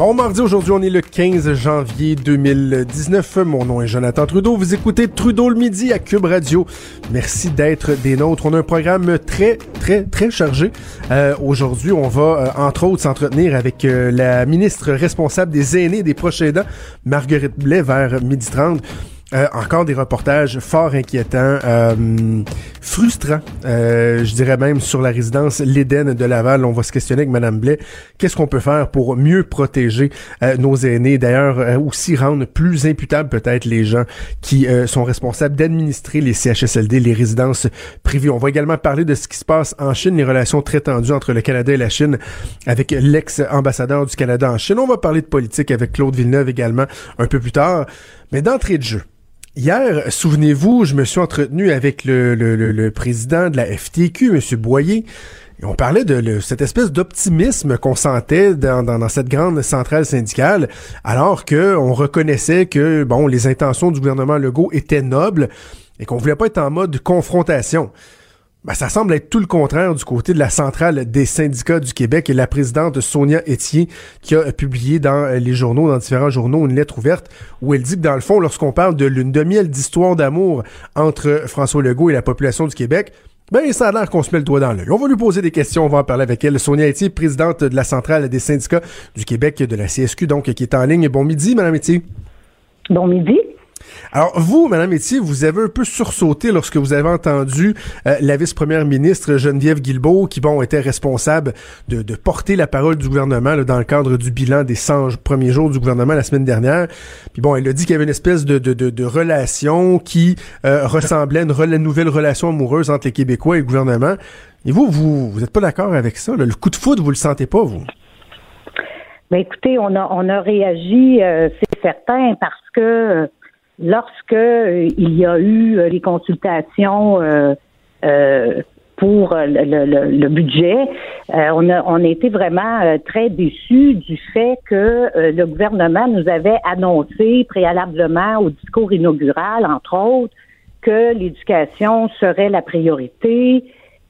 Bon mardi, aujourd'hui on est le 15 janvier 2019. Mon nom est Jonathan Trudeau. Vous écoutez Trudeau le midi à Cube Radio. Merci d'être des nôtres. On a un programme très, très, très chargé. Euh, aujourd'hui, on va euh, entre autres s'entretenir avec euh, la ministre responsable des aînés et des proches aidants, Marguerite Blais, vers midi 30. Euh, encore des reportages fort inquiétants, euh, frustrants, euh, je dirais même sur la résidence l'Éden de Laval. On va se questionner avec Madame Blais. Qu'est-ce qu'on peut faire pour mieux protéger nos aînés? D'ailleurs, aussi rendre plus imputables peut-être les gens qui sont responsables d'administrer les CHSLD, les résidences privées. On va également parler de ce qui se passe en Chine, les relations très tendues entre le Canada et la Chine avec l'ex-ambassadeur du Canada en Chine. On va parler de politique avec Claude Villeneuve également un peu plus tard. Mais d'entrée de jeu, Hier, souvenez-vous, je me suis entretenu avec le, président de la FTQ, M. Boyer, et on parlait de cette espèce d'optimisme qu'on sentait dans, dans, cette grande centrale syndicale, alors que on reconnaissait que bon, les intentions du gouvernement Legault étaient nobles et qu'on voulait pas être en mode confrontation. Ben, ça semble être tout le contraire du côté de la centrale des syndicats du Québec et la présidente Sonia Etier qui a publié dans les journaux, dans différents journaux, une lettre ouverte où elle dit que dans le fond, lorsqu'on parle de lune de miel d'histoire d'amour entre François Legault et la population du Québec, ben, ça a l'air qu'on se met le doigt dans l'œil. On va lui poser des questions, on va en parler avec elle. Sonia Etier, présidente de la centrale des syndicats du Québec, de la CSQ, donc, qui est en ligne. Bon midi, Madame Etier. Bon midi. Alors, vous, Madame Etier, vous avez un peu sursauté lorsque vous avez entendu euh, la vice-première ministre Geneviève Guilbeault, qui, bon, était responsable de, de porter la parole du gouvernement dans le cadre du bilan des 100 premiers jours du gouvernement la semaine dernière. Puis bon, elle a dit qu'il y avait une espèce de, de, de, de relation qui euh, ressemblait à une, nouvelle relation amoureuse entre les Québécois et le gouvernement. Et vous, vous vous n'êtes pas d'accord avec ça? Le coup de foudre, vous le sentez pas, vous? Ben écoutez, on a on a réagi, euh, c'est certain, parce que lorsque euh, il y a eu euh, les consultations euh, pour le, budget, on, a, été vraiment très déçus du fait que le gouvernement nous avait annoncé préalablement au discours inaugural, entre autres, que l'éducation serait la priorité.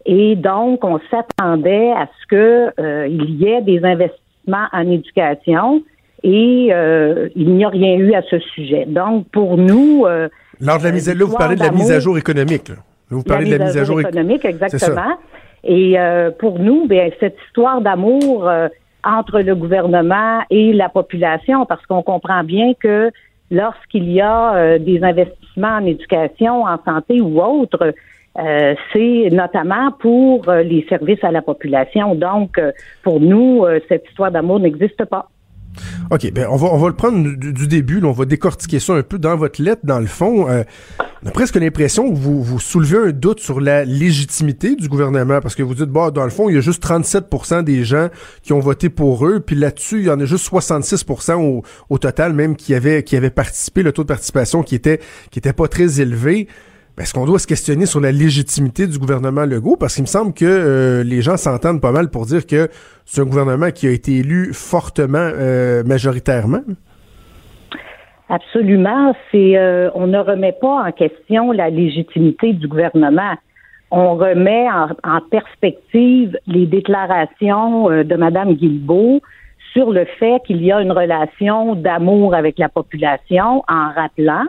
Et donc, on s'attendait à ce que il y ait des investissements en éducation et euh, il n'y a rien eu à ce sujet. Donc, pour nous... Euh, Lors de la mise à jour, vous parlez de la mise à jour économique. Vous parlez de la mise à jour économique, exactement. Et euh, pour nous, bien, cette histoire d'amour euh, entre le gouvernement et la population, parce qu'on comprend bien que lorsqu'il y a euh, des investissements en éducation, en santé ou autre, c'est notamment pour les services à la population. Donc, pour nous, cette histoire d'amour n'existe pas. OK, ben on va, on va le prendre du, début, on va décortiquer ça un peu dans votre lettre, dans le fond. Euh, on a presque l'impression que vous, vous soulevez un doute sur la légitimité du gouvernement, parce que vous dites, bah, dans le fond, il y a juste 37% des gens qui ont voté pour eux, puis là-dessus, il y en a juste 66 au, au total, même qui avaient, qui avaient participé, le taux de participation qui était, qui était pas très élevé. Est-ce qu'on doit se questionner sur la légitimité du gouvernement Legault? Parce qu'il me semble que euh, les gens s'entendent pas mal pour dire que c'est un gouvernement qui a été élu fortement, euh, majoritairement. Absolument. C'est, euh, on ne remet pas en question la légitimité du gouvernement. On remet en, perspective les déclarations de Mme Guilbeault sur le fait qu'il y a une relation d'amour avec la population en rappelant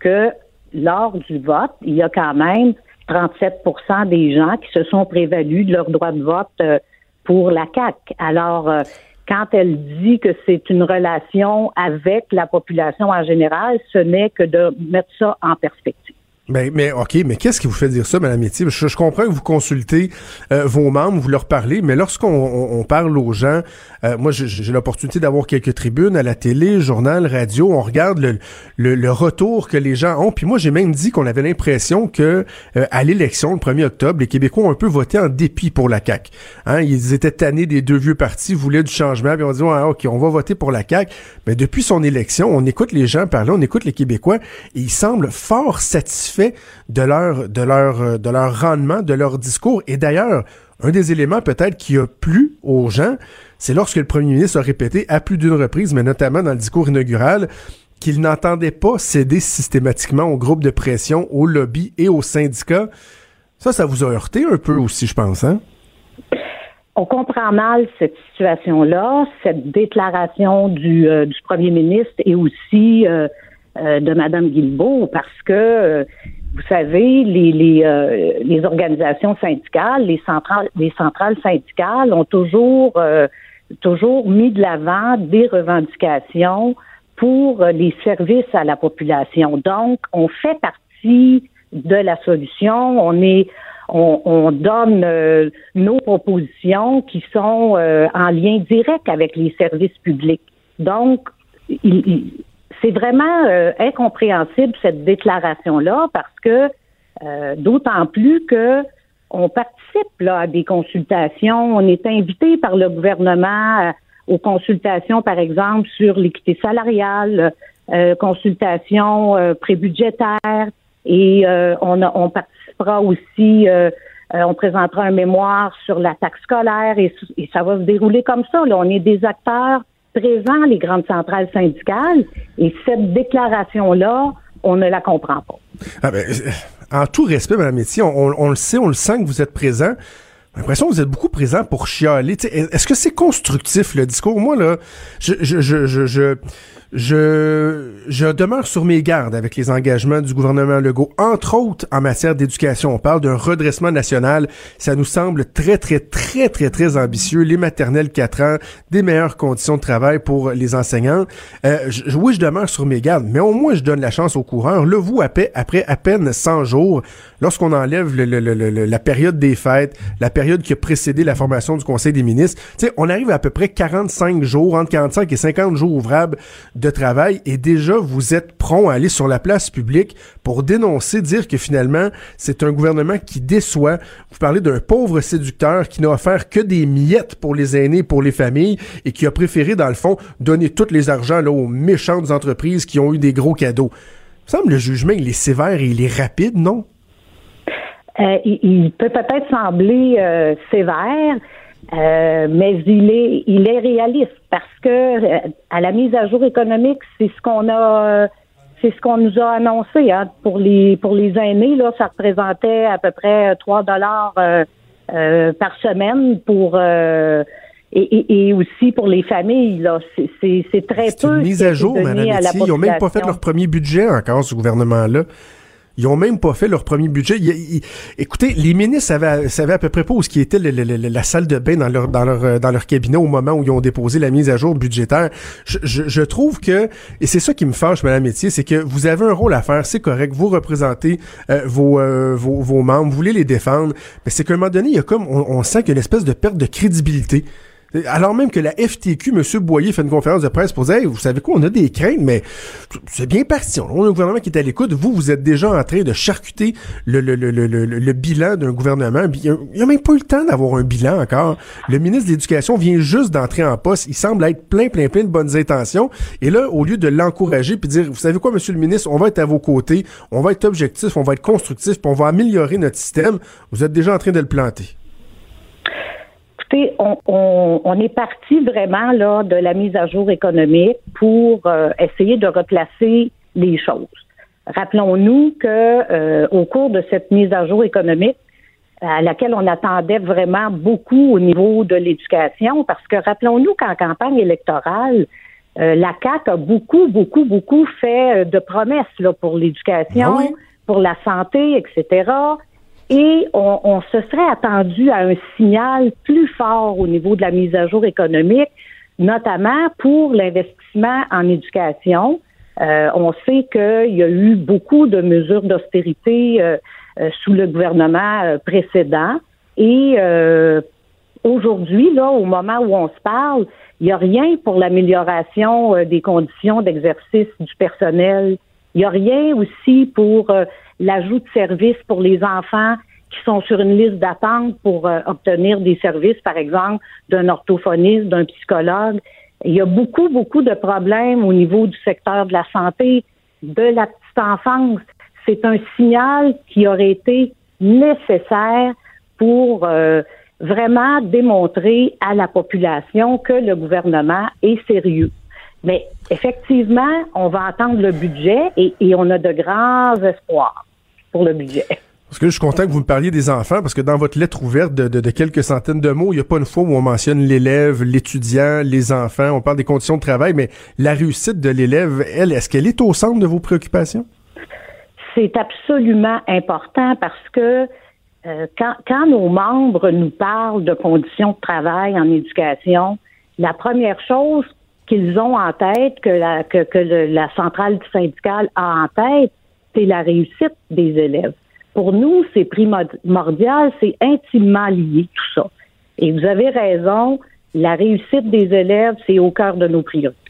que lors du vote, il y a quand même 37% des gens qui se sont prévalus de leur droit de vote euh, pour la CAC. Alors, euh, quand elle dit que c'est une relation avec la population en général, ce n'est que de mettre ça en perspective. Ben, mais OK, mais qu'est-ce qui vous fait dire ça, Mme Métier? Je, comprends que vous consultez euh, vos membres, vous leur parlez, mais lorsqu'on parle aux gens, euh, moi j'ai l'opportunité d'avoir quelques tribunes à la télé, journal, radio, on regarde le, le, retour que les gens ont. Puis moi j'ai même dit qu'on avait l'impression que euh, à l'élection, le 1er octobre, les Québécois ont un peu voté en dépit pour la CAQ. Hein, ils étaient tannés des deux vieux partis, voulaient du changement, puis on dit ah, OK, on va voter pour la CAQ. Mais depuis son élection, on écoute les gens parler, on écoute les Québécois, et ils semblent fort satisfaits fait de leur, de leur, de leur rendement, de leur discours. Et d'ailleurs, un des éléments peut-être qui a plu aux gens, c'est lorsque le premier ministre a répété à plus d'une reprise, mais notamment dans le discours inaugural, qu'il n'entendait pas céder systématiquement aux groupes de pression, aux lobbies et aux syndicats. Ça, ça vous a heurté un peu aussi, je pense, hein? On comprend mal cette situation-là, cette déclaration du, euh, du premier ministre et aussi euh, euh, de Mme Guilbeault parce que, euh, vous savez, les, les, euh, les, organisations syndicales, les centrales, les centrales syndicales ont toujours, toujours mis de l'avant des revendications pour les services à la population. Donc, on fait partie de la solution. On est on, on donne nos propositions qui sont en lien direct avec les services publics. Donc, il, c'est vraiment euh, incompréhensible cette déclaration-là parce que euh, d'autant plus que on participe là, à des consultations, on est invité par le gouvernement euh, aux consultations, par exemple, sur l'équité salariale, consultations prébudgétaires, et on, on participera aussi, on présentera un mémoire sur la taxe scolaire et, et, ça va se dérouler comme ça. Là. On est des acteurs présent les grandes centrales syndicales et cette déclaration-là, on ne la comprend pas. Ah ben, euh, en tout respect, Mme Métier, on, le sait, on le sent que vous êtes présent. J'ai l'impression que vous êtes beaucoup présent pour chialer. Est-ce que c'est constructif, le discours? Moi, là, je, je, je, je je, je demeure sur mes gardes avec les engagements du gouvernement Legault, entre autres en matière d'éducation. On parle d'un redressement national. Ça nous semble très, très, très, très, très ambitieux. Les maternelles 4 ans, des meilleures conditions de travail pour les enseignants. Euh, je, oui, je demeure sur mes gardes, mais au moins je donne la chance aux coureurs. Le vous, après, après à peine 100 jours, lorsqu'on enlève le, le, le, la période des fêtes, la période qui a précédé la formation du Conseil des ministres, on arrive à, à peu près 45 jours, entre 45 et 50 jours ouvrables de travail et déjà vous êtes prompt à aller sur la place publique pour dénoncer, dire que finalement c'est un gouvernement qui déçoit. Vous parlez d'un pauvre séducteur qui n'a offert que des miettes pour les aînés, pour les familles et qui a préféré dans le fond donner tous les argents là, aux méchantes entreprises qui ont eu des gros cadeaux. Il me semble le jugement il est sévère et il est rapide, non? Euh, il, peut peut-être sembler euh, sévère, euh, mais il est, il est réaliste parce que euh, à la mise à jour économique, c'est ce qu'on a, c'est ce qu'on nous a annoncé hein, pour les pour les aînés là, ça représentait à peu près 3 dollars euh, par semaine pour et, et, aussi pour les familles, là, c'est très peu. Une mise à jour, Madame Ils n'ont même pas fait leur premier budget encore, ce gouvernement-là. Ils ont même pas fait leur premier budget. écoutez, les ministres savaient, savaient, à peu près pas où ce qui était la salle de bain dans leur, cabinet au moment où ils ont déposé la mise à jour budgétaire. Je, trouve que et c'est ça qui me fâche, Madame Métier, c'est que vous avez un rôle à faire, c'est correct. Vous représentez euh, vos, euh, vos, membres, vous voulez les défendre, mais c'est qu'à un moment donné, il y a comme on sent qu'il y a une espèce de perte de crédibilité. Alors même que la FTQ, M. Boyer, fait une conférence de presse pour dire vous savez quoi, on a des craintes, mais c'est bien parti. On a un gouvernement qui est à l'écoute. Vous, vous êtes déjà en train de charcuter le, le, le, le bilan d'un gouvernement. Il n'y a, même pas eu le temps d'avoir un bilan encore. Le ministre de l'Éducation vient juste d'entrer en poste. Il semble être plein, plein, plein de bonnes intentions. Et là, au lieu de l'encourager puis dire, vous savez quoi, Monsieur le ministre, on va être à vos côtés, on va être objectif, on va être constructif, puis on va améliorer notre système, vous êtes déjà en train de le planter on, est parti vraiment là de la mise à jour économique pour euh, essayer de replacer les choses. Rappelons-nous que euh, au cours de cette mise à jour économique, à laquelle on attendait vraiment beaucoup au niveau de l'éducation, parce que rappelons-nous qu'en campagne électorale, euh, la CAC a beaucoup, beaucoup, beaucoup fait de promesses là, pour l'éducation, ah pour la santé, etc et on, se serait attendu à un signal plus fort au niveau de la mise à jour économique, notamment pour l'investissement en éducation. on sait qu'il y a eu beaucoup de mesures d'austérité sous le gouvernement précédent et aujourd'hui, là, au moment où on se parle, il n'y a rien pour l'amélioration des conditions d'exercice du personnel. Il n'y a rien aussi pour l'ajout de services pour les enfants qui sont sur une liste d'attente pour euh, obtenir des services, par exemple, d'un orthophoniste, d'un psychologue. Il y a beaucoup, beaucoup de problèmes au niveau du secteur de la santé, de la petite enfance. C'est un signal qui aurait été nécessaire pour euh, vraiment démontrer à la population que le gouvernement est sérieux. Mais effectivement, on va attendre le budget et, et on a de grands espoirs pour le budget. Parce que je suis content que vous me parliez des enfants, parce que dans votre lettre ouverte de, quelques centaines de mots, il n'y a pas une fois où on mentionne l'élève, l'étudiant, les enfants, on parle des conditions de travail, mais la réussite de l'élève, elle, est-ce qu'elle est au centre de vos préoccupations? C'est absolument important parce que euh, quand, nos membres nous parlent de conditions de travail en éducation, la première chose qu'ils ont en tête, que la, centrale syndicale a en tête, c'est la réussite des élèves pour nous, c'est primordial, c'est intimement lié tout ça. Et vous avez raison, la réussite des élèves, c'est au cœur de nos priorités.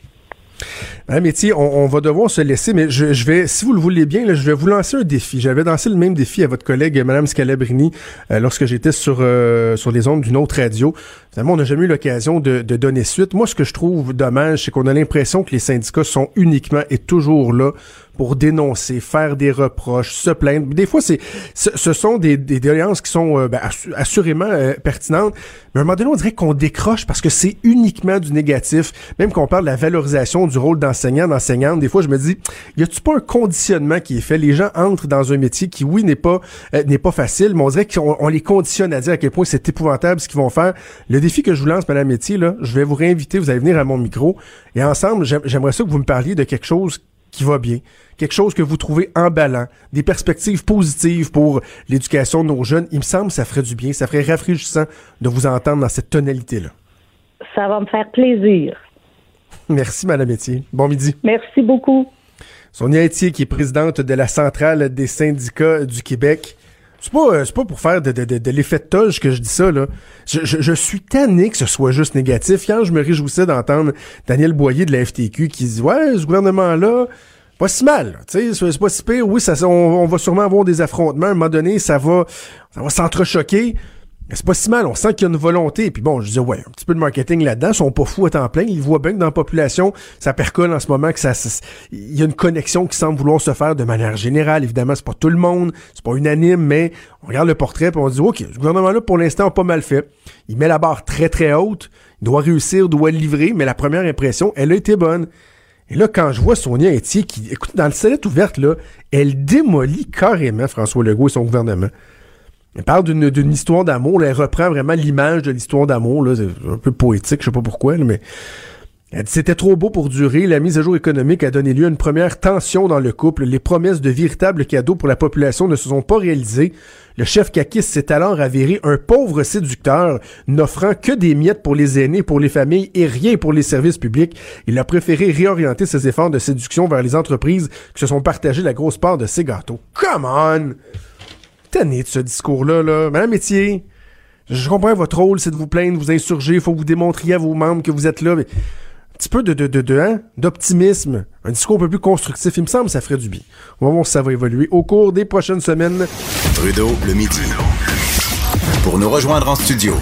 Madame Métier, on, va devoir se laisser, mais je, vais, si vous le voulez bien, je vais vous lancer un défi. J'avais lancé le même défi à votre collègue, Madame Scalabrini, euh, lorsque j'étais sur euh, sur les ondes d'une autre radio. Finalement, on n'a jamais eu l'occasion de, de, donner suite. Moi, ce que je trouve dommage, c'est qu'on a l'impression que les syndicats sont uniquement et toujours là pour dénoncer, faire des reproches, se plaindre. Des fois, c'est ce, sont des, des qui sont euh, ben, assurément euh, pertinentes, mais à un moment donné, on dirait qu'on décroche parce que c'est uniquement du négatif. Même qu'on parle de la valorisation du rôle d'enseignant, d'enseignante, des fois, je me dis, y a-tu pas un conditionnement qui est fait? Les gens entrent dans un métier qui, oui, n'est pas euh, n'est pas facile, mais on dirait qu'on les conditionne à dire à quel point c'est épouvantable ce qu'ils vont faire. Le défi que je vous lance, Madame Métier, là, je vais vous réinviter, vous allez venir à mon micro, et ensemble, j'aimerais ça que vous me parliez de quelque chose qui va bien, quelque chose que vous trouvez emballant, des perspectives positives pour l'éducation de nos jeunes, il me semble que ça ferait du bien, ça ferait rafraîchissant de vous entendre dans cette tonalité-là. Ça va me faire plaisir. Merci, Madame Etier. Bon midi. Merci beaucoup. Sonia Etier, qui est présidente de la Centrale des syndicats du Québec. C'est pas, euh, pas pour faire de, de, l'effet de toge que je dis ça, là. Je, suis tanné que ce soit juste négatif. Hier, je me réjouissais d'entendre Daniel Boyer de la FTQ qui dit Ouais, ce gouvernement-là, pas si mal. Tu sais, c'est pas si pire. Oui, ça, on, va sûrement avoir des affrontements. À un moment donné, ça va, ça va s'entrechoquer. C'est pas si mal. On sent qu'il y a une volonté. Puis bon, je disais, ouais, un petit peu de marketing là-dedans. Ils sont pas fous à temps plein. Ils voient bien que dans la population, ça percole en ce moment, que il y a une connexion qui semble vouloir se faire de manière générale. Évidemment, c'est pas tout le monde. C'est pas unanime, mais on regarde le portrait puis on dit, OK, ce gouvernement-là, pour l'instant, a pas mal fait. Il met la barre très, très haute. Il doit réussir, doit livrer, mais la première impression, elle a été bonne. Et là, quand je vois Sonia Etier qui, écoute, dans le sellette ouverte, là, elle démolit carrément François Legault et son gouvernement. Elle parle d'une histoire d'amour, elle reprend vraiment l'image de l'histoire d'amour, c'est un peu poétique, je sais pas pourquoi, mais c'était trop beau pour durer. La mise à jour économique a donné lieu à une première tension dans le couple. Les promesses de véritables cadeaux pour la population ne se sont pas réalisées. Le chef Kakis s'est alors avéré un pauvre séducteur, n'offrant que des miettes pour les aînés, pour les familles et rien pour les services publics. Il a préféré réorienter ses efforts de séduction vers les entreprises qui se sont partagées la grosse part de ses gâteaux. Come on! Tenez de ce discours-là, là. Madame Métier, je comprends votre rôle, c'est de vous plaindre, vous insurger, il faut que vous démontriez à vos membres que vous êtes là, mais petit peu de, de, de, de hein, d'optimisme, un discours un peu plus constructif, il me semble ça ferait du bien. On va voir si ça va évoluer au cours des prochaines semaines. Trudeau, le midi. Pour nous rejoindre en studio.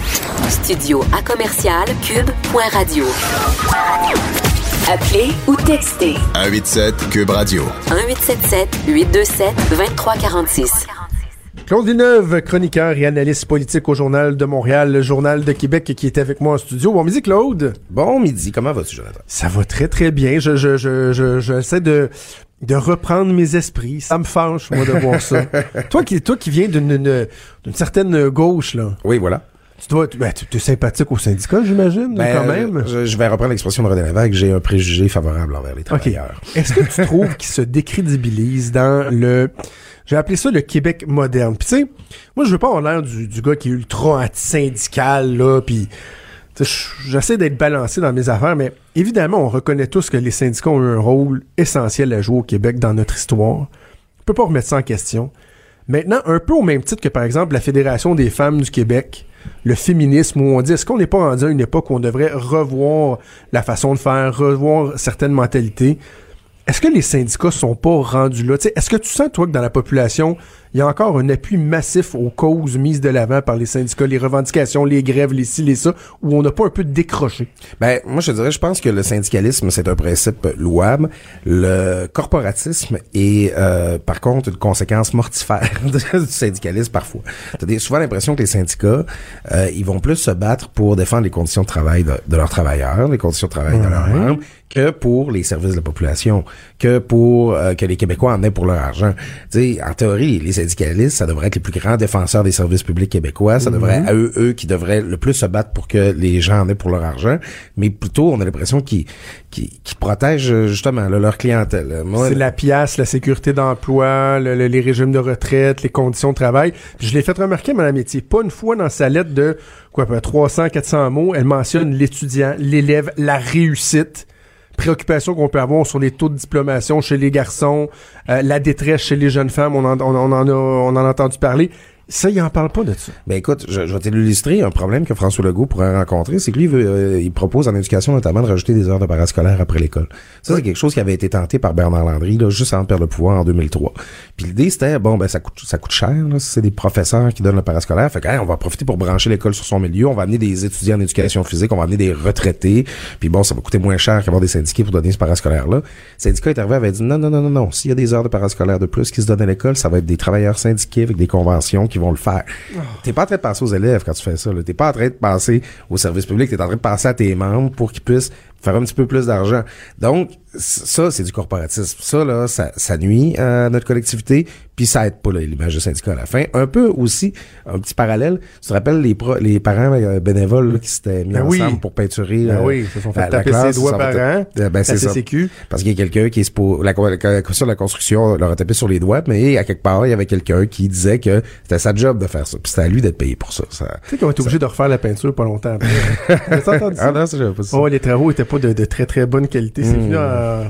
Studio à commercial cube.radio. Appelez ou textez. 187 cube radio. 1877 827 2346. Claude Villeneuve, chroniqueur et analyste politique au Journal de Montréal, le Journal de Québec, qui est avec moi en studio. Bon midi, Claude. Bon midi. Comment vas-tu, Jonathan? Ça va très, très bien. Je, je, je, je, j'essaie de, de reprendre mes esprits. Ça me fâche, moi, de voir ça. toi qui, toi qui viens d'une, d'une certaine gauche, là. Oui, voilà. Tu dois, ben, tu es sympathique au syndicat, j'imagine, ben, quand même. Je, vais reprendre l'expression de René Lévesque. J'ai un préjugé favorable envers les travailleurs. Est-ce que tu trouves qu'ils se décrédibilisent dans le, j'ai appelé ça le Québec moderne. Puis tu sais, moi je veux pas avoir l'air du, gars qui est ultra anti-syndical là, puis j'essaie d'être balancé dans mes affaires, mais évidemment, on reconnaît tous que les syndicats ont eu un rôle essentiel à jouer au Québec dans notre histoire. On peut pas remettre ça en question. Maintenant, un peu au même titre que, par exemple, la Fédération des femmes du Québec, le féminisme, où on dit, est-ce qu'on n'est pas rendu à une époque où on devrait revoir la façon de faire, revoir certaines mentalités? Est-ce que les syndicats sont pas rendus là? Est-ce que tu sens, toi, que dans la population, il y a encore un appui massif aux causes mises de l'avant par les syndicats, les revendications, les grèves, les ci, les ça, où on n'a pas un peu décroché? Ben, moi, je dirais, je pense que le syndicalisme, c'est un principe louable. Le corporatisme est, euh, par contre, une conséquence mortifère du syndicalisme parfois. T'as souvent l'impression que les syndicats, euh, ils vont plus se battre pour défendre les conditions de travail de, leurs travailleurs, les conditions de travail de leurs membres, que pour les services de la population, que pour euh, que les Québécois en aient pour leur argent. Tu sais, en théorie, les syndicalistes, ça devrait être les plus grands défenseurs des services publics québécois. Ça devrait être mhm. eux, eux qui devraient le plus se battre pour que les gens en aient pour leur argent. Mais plutôt, on a l'impression qu'ils qui, protègent justement leur clientèle. C'est la pièce, la sécurité d'emploi, les régimes de retraite, les conditions de travail. je l'ai fait remarquer, Mme Métier, pas une fois dans sa lettre de quoi, 300, 400 mots, elle mentionne l'étudiant, l'élève, la réussite préoccupations qu'on peut avoir sur les taux de diplomation chez les garçons, euh, la détresse chez les jeunes femmes, on en, on, on en a, on en a entendu parler. Ça, il en parle pas de ça. Ben écoute, je, je vais t'illustrer un problème que François Legault pourrait rencontrer, c'est que lui, euh, il propose en éducation notamment de rajouter des heures de parascolaire après l'école. Ça, c'est quelque chose qui avait été tenté par Bernard Landry, là, juste avant de perdre le pouvoir en 2003. Puis l'idée, c'était, bon, ben ça coûte, ça coûte cher, là, c'est des professeurs qui donnent le parascolaire. Fait que, on va profiter pour brancher l'école sur son milieu, on va amener des étudiants en éducation physique, on va amener des retraités, puis bon, ça va coûter moins cher qu'avoir des syndiqués pour donner ce parascolaire-là. Le syndicat est arrivé, avait dit, non, non, non, non, non, s'il y a des heures de parascolaire de plus qui se donnent à l'école, ça va être des travailleurs syndiqués avec des conventions qui vont le faire. T'es pas en train de penser aux élèves quand tu fais ça. T'es pas en train de penser au service public. T'es en train de penser à tes membres pour qu'ils puissent faire un petit peu plus d'argent. Donc, ça, c'est du corporatisme. Ça, là, ça, ça nuit à notre collectivité, puis ça aide pas l'image de syndicat à la fin. Un peu aussi, un petit parallèle, tu te rappelles les, les parents euh, bénévoles qui s'étaient mis ben ensemble pour peinturer ben euh, oui, se sont fait taper ses doigts par an, ben, c'est ça. Parce qu'il y a quelqu'un qui est pour la, la, la construction leur a tapé sur les doigts, mais à quelque part, il y avait quelqu'un qui disait que c'était sa job de faire ça, puis c'était à lui d'être payé pour ça. ça tu sais qu'on été obligé de refaire la peinture pas longtemps après. ah non, ça, pas ça. Oh, les travaux étaient pas de, de très très bonne qualité. C'est mmh. Euh,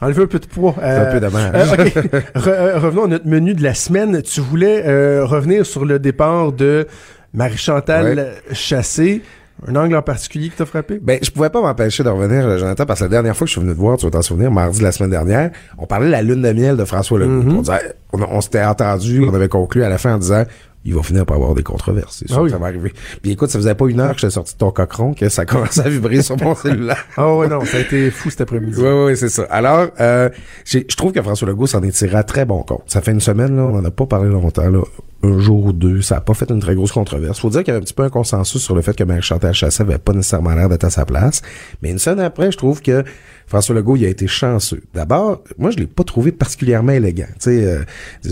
enlever un peu de poids. un peu euh, euh, revenons à notre menu de la semaine. Tu voulais revenir sur le départ de Marie-Chantal Chassé. Un angle en particulier qui t'a frappé? Ben, je pouvais pas m'empêcher de revenir, Jonathan, parce que la dernière fois que je suis venu te voir, tu vas t'en souvenir, mardi de la semaine dernière, on parlait de la lune de miel de François Legault. Mm-hmm. On, on s'était entendu, on avait conclu à la fin en disant, il va finir par avoir des controverses. C'est sûr ah que ça va arriver. Puis écoute, ça faisait pas une heure que j'étais sorti de ton cochon que ça commençait à vibrer sur mon cellulaire. Ah ouais, non, ça a été fou cet après-midi. Oui, oui, c'est ça. Alors, euh, je trouve que François Legault s'en est tiré à très bon compte. Ça fait une semaine, là, on en a pas parlé longtemps, là. Un jour ou deux, ça a pas fait une très grosse controverse. Faut dire qu'il y avait un petit peu un consensus sur le fait que Marie-Chantal Chassé avait pas nécessairement l'air d'être à sa place. Mais une semaine après, je trouve que François Legault, il a été chanceux. D'abord, moi, je l'ai pas trouvé particulièrement élégant. Tu sais, euh,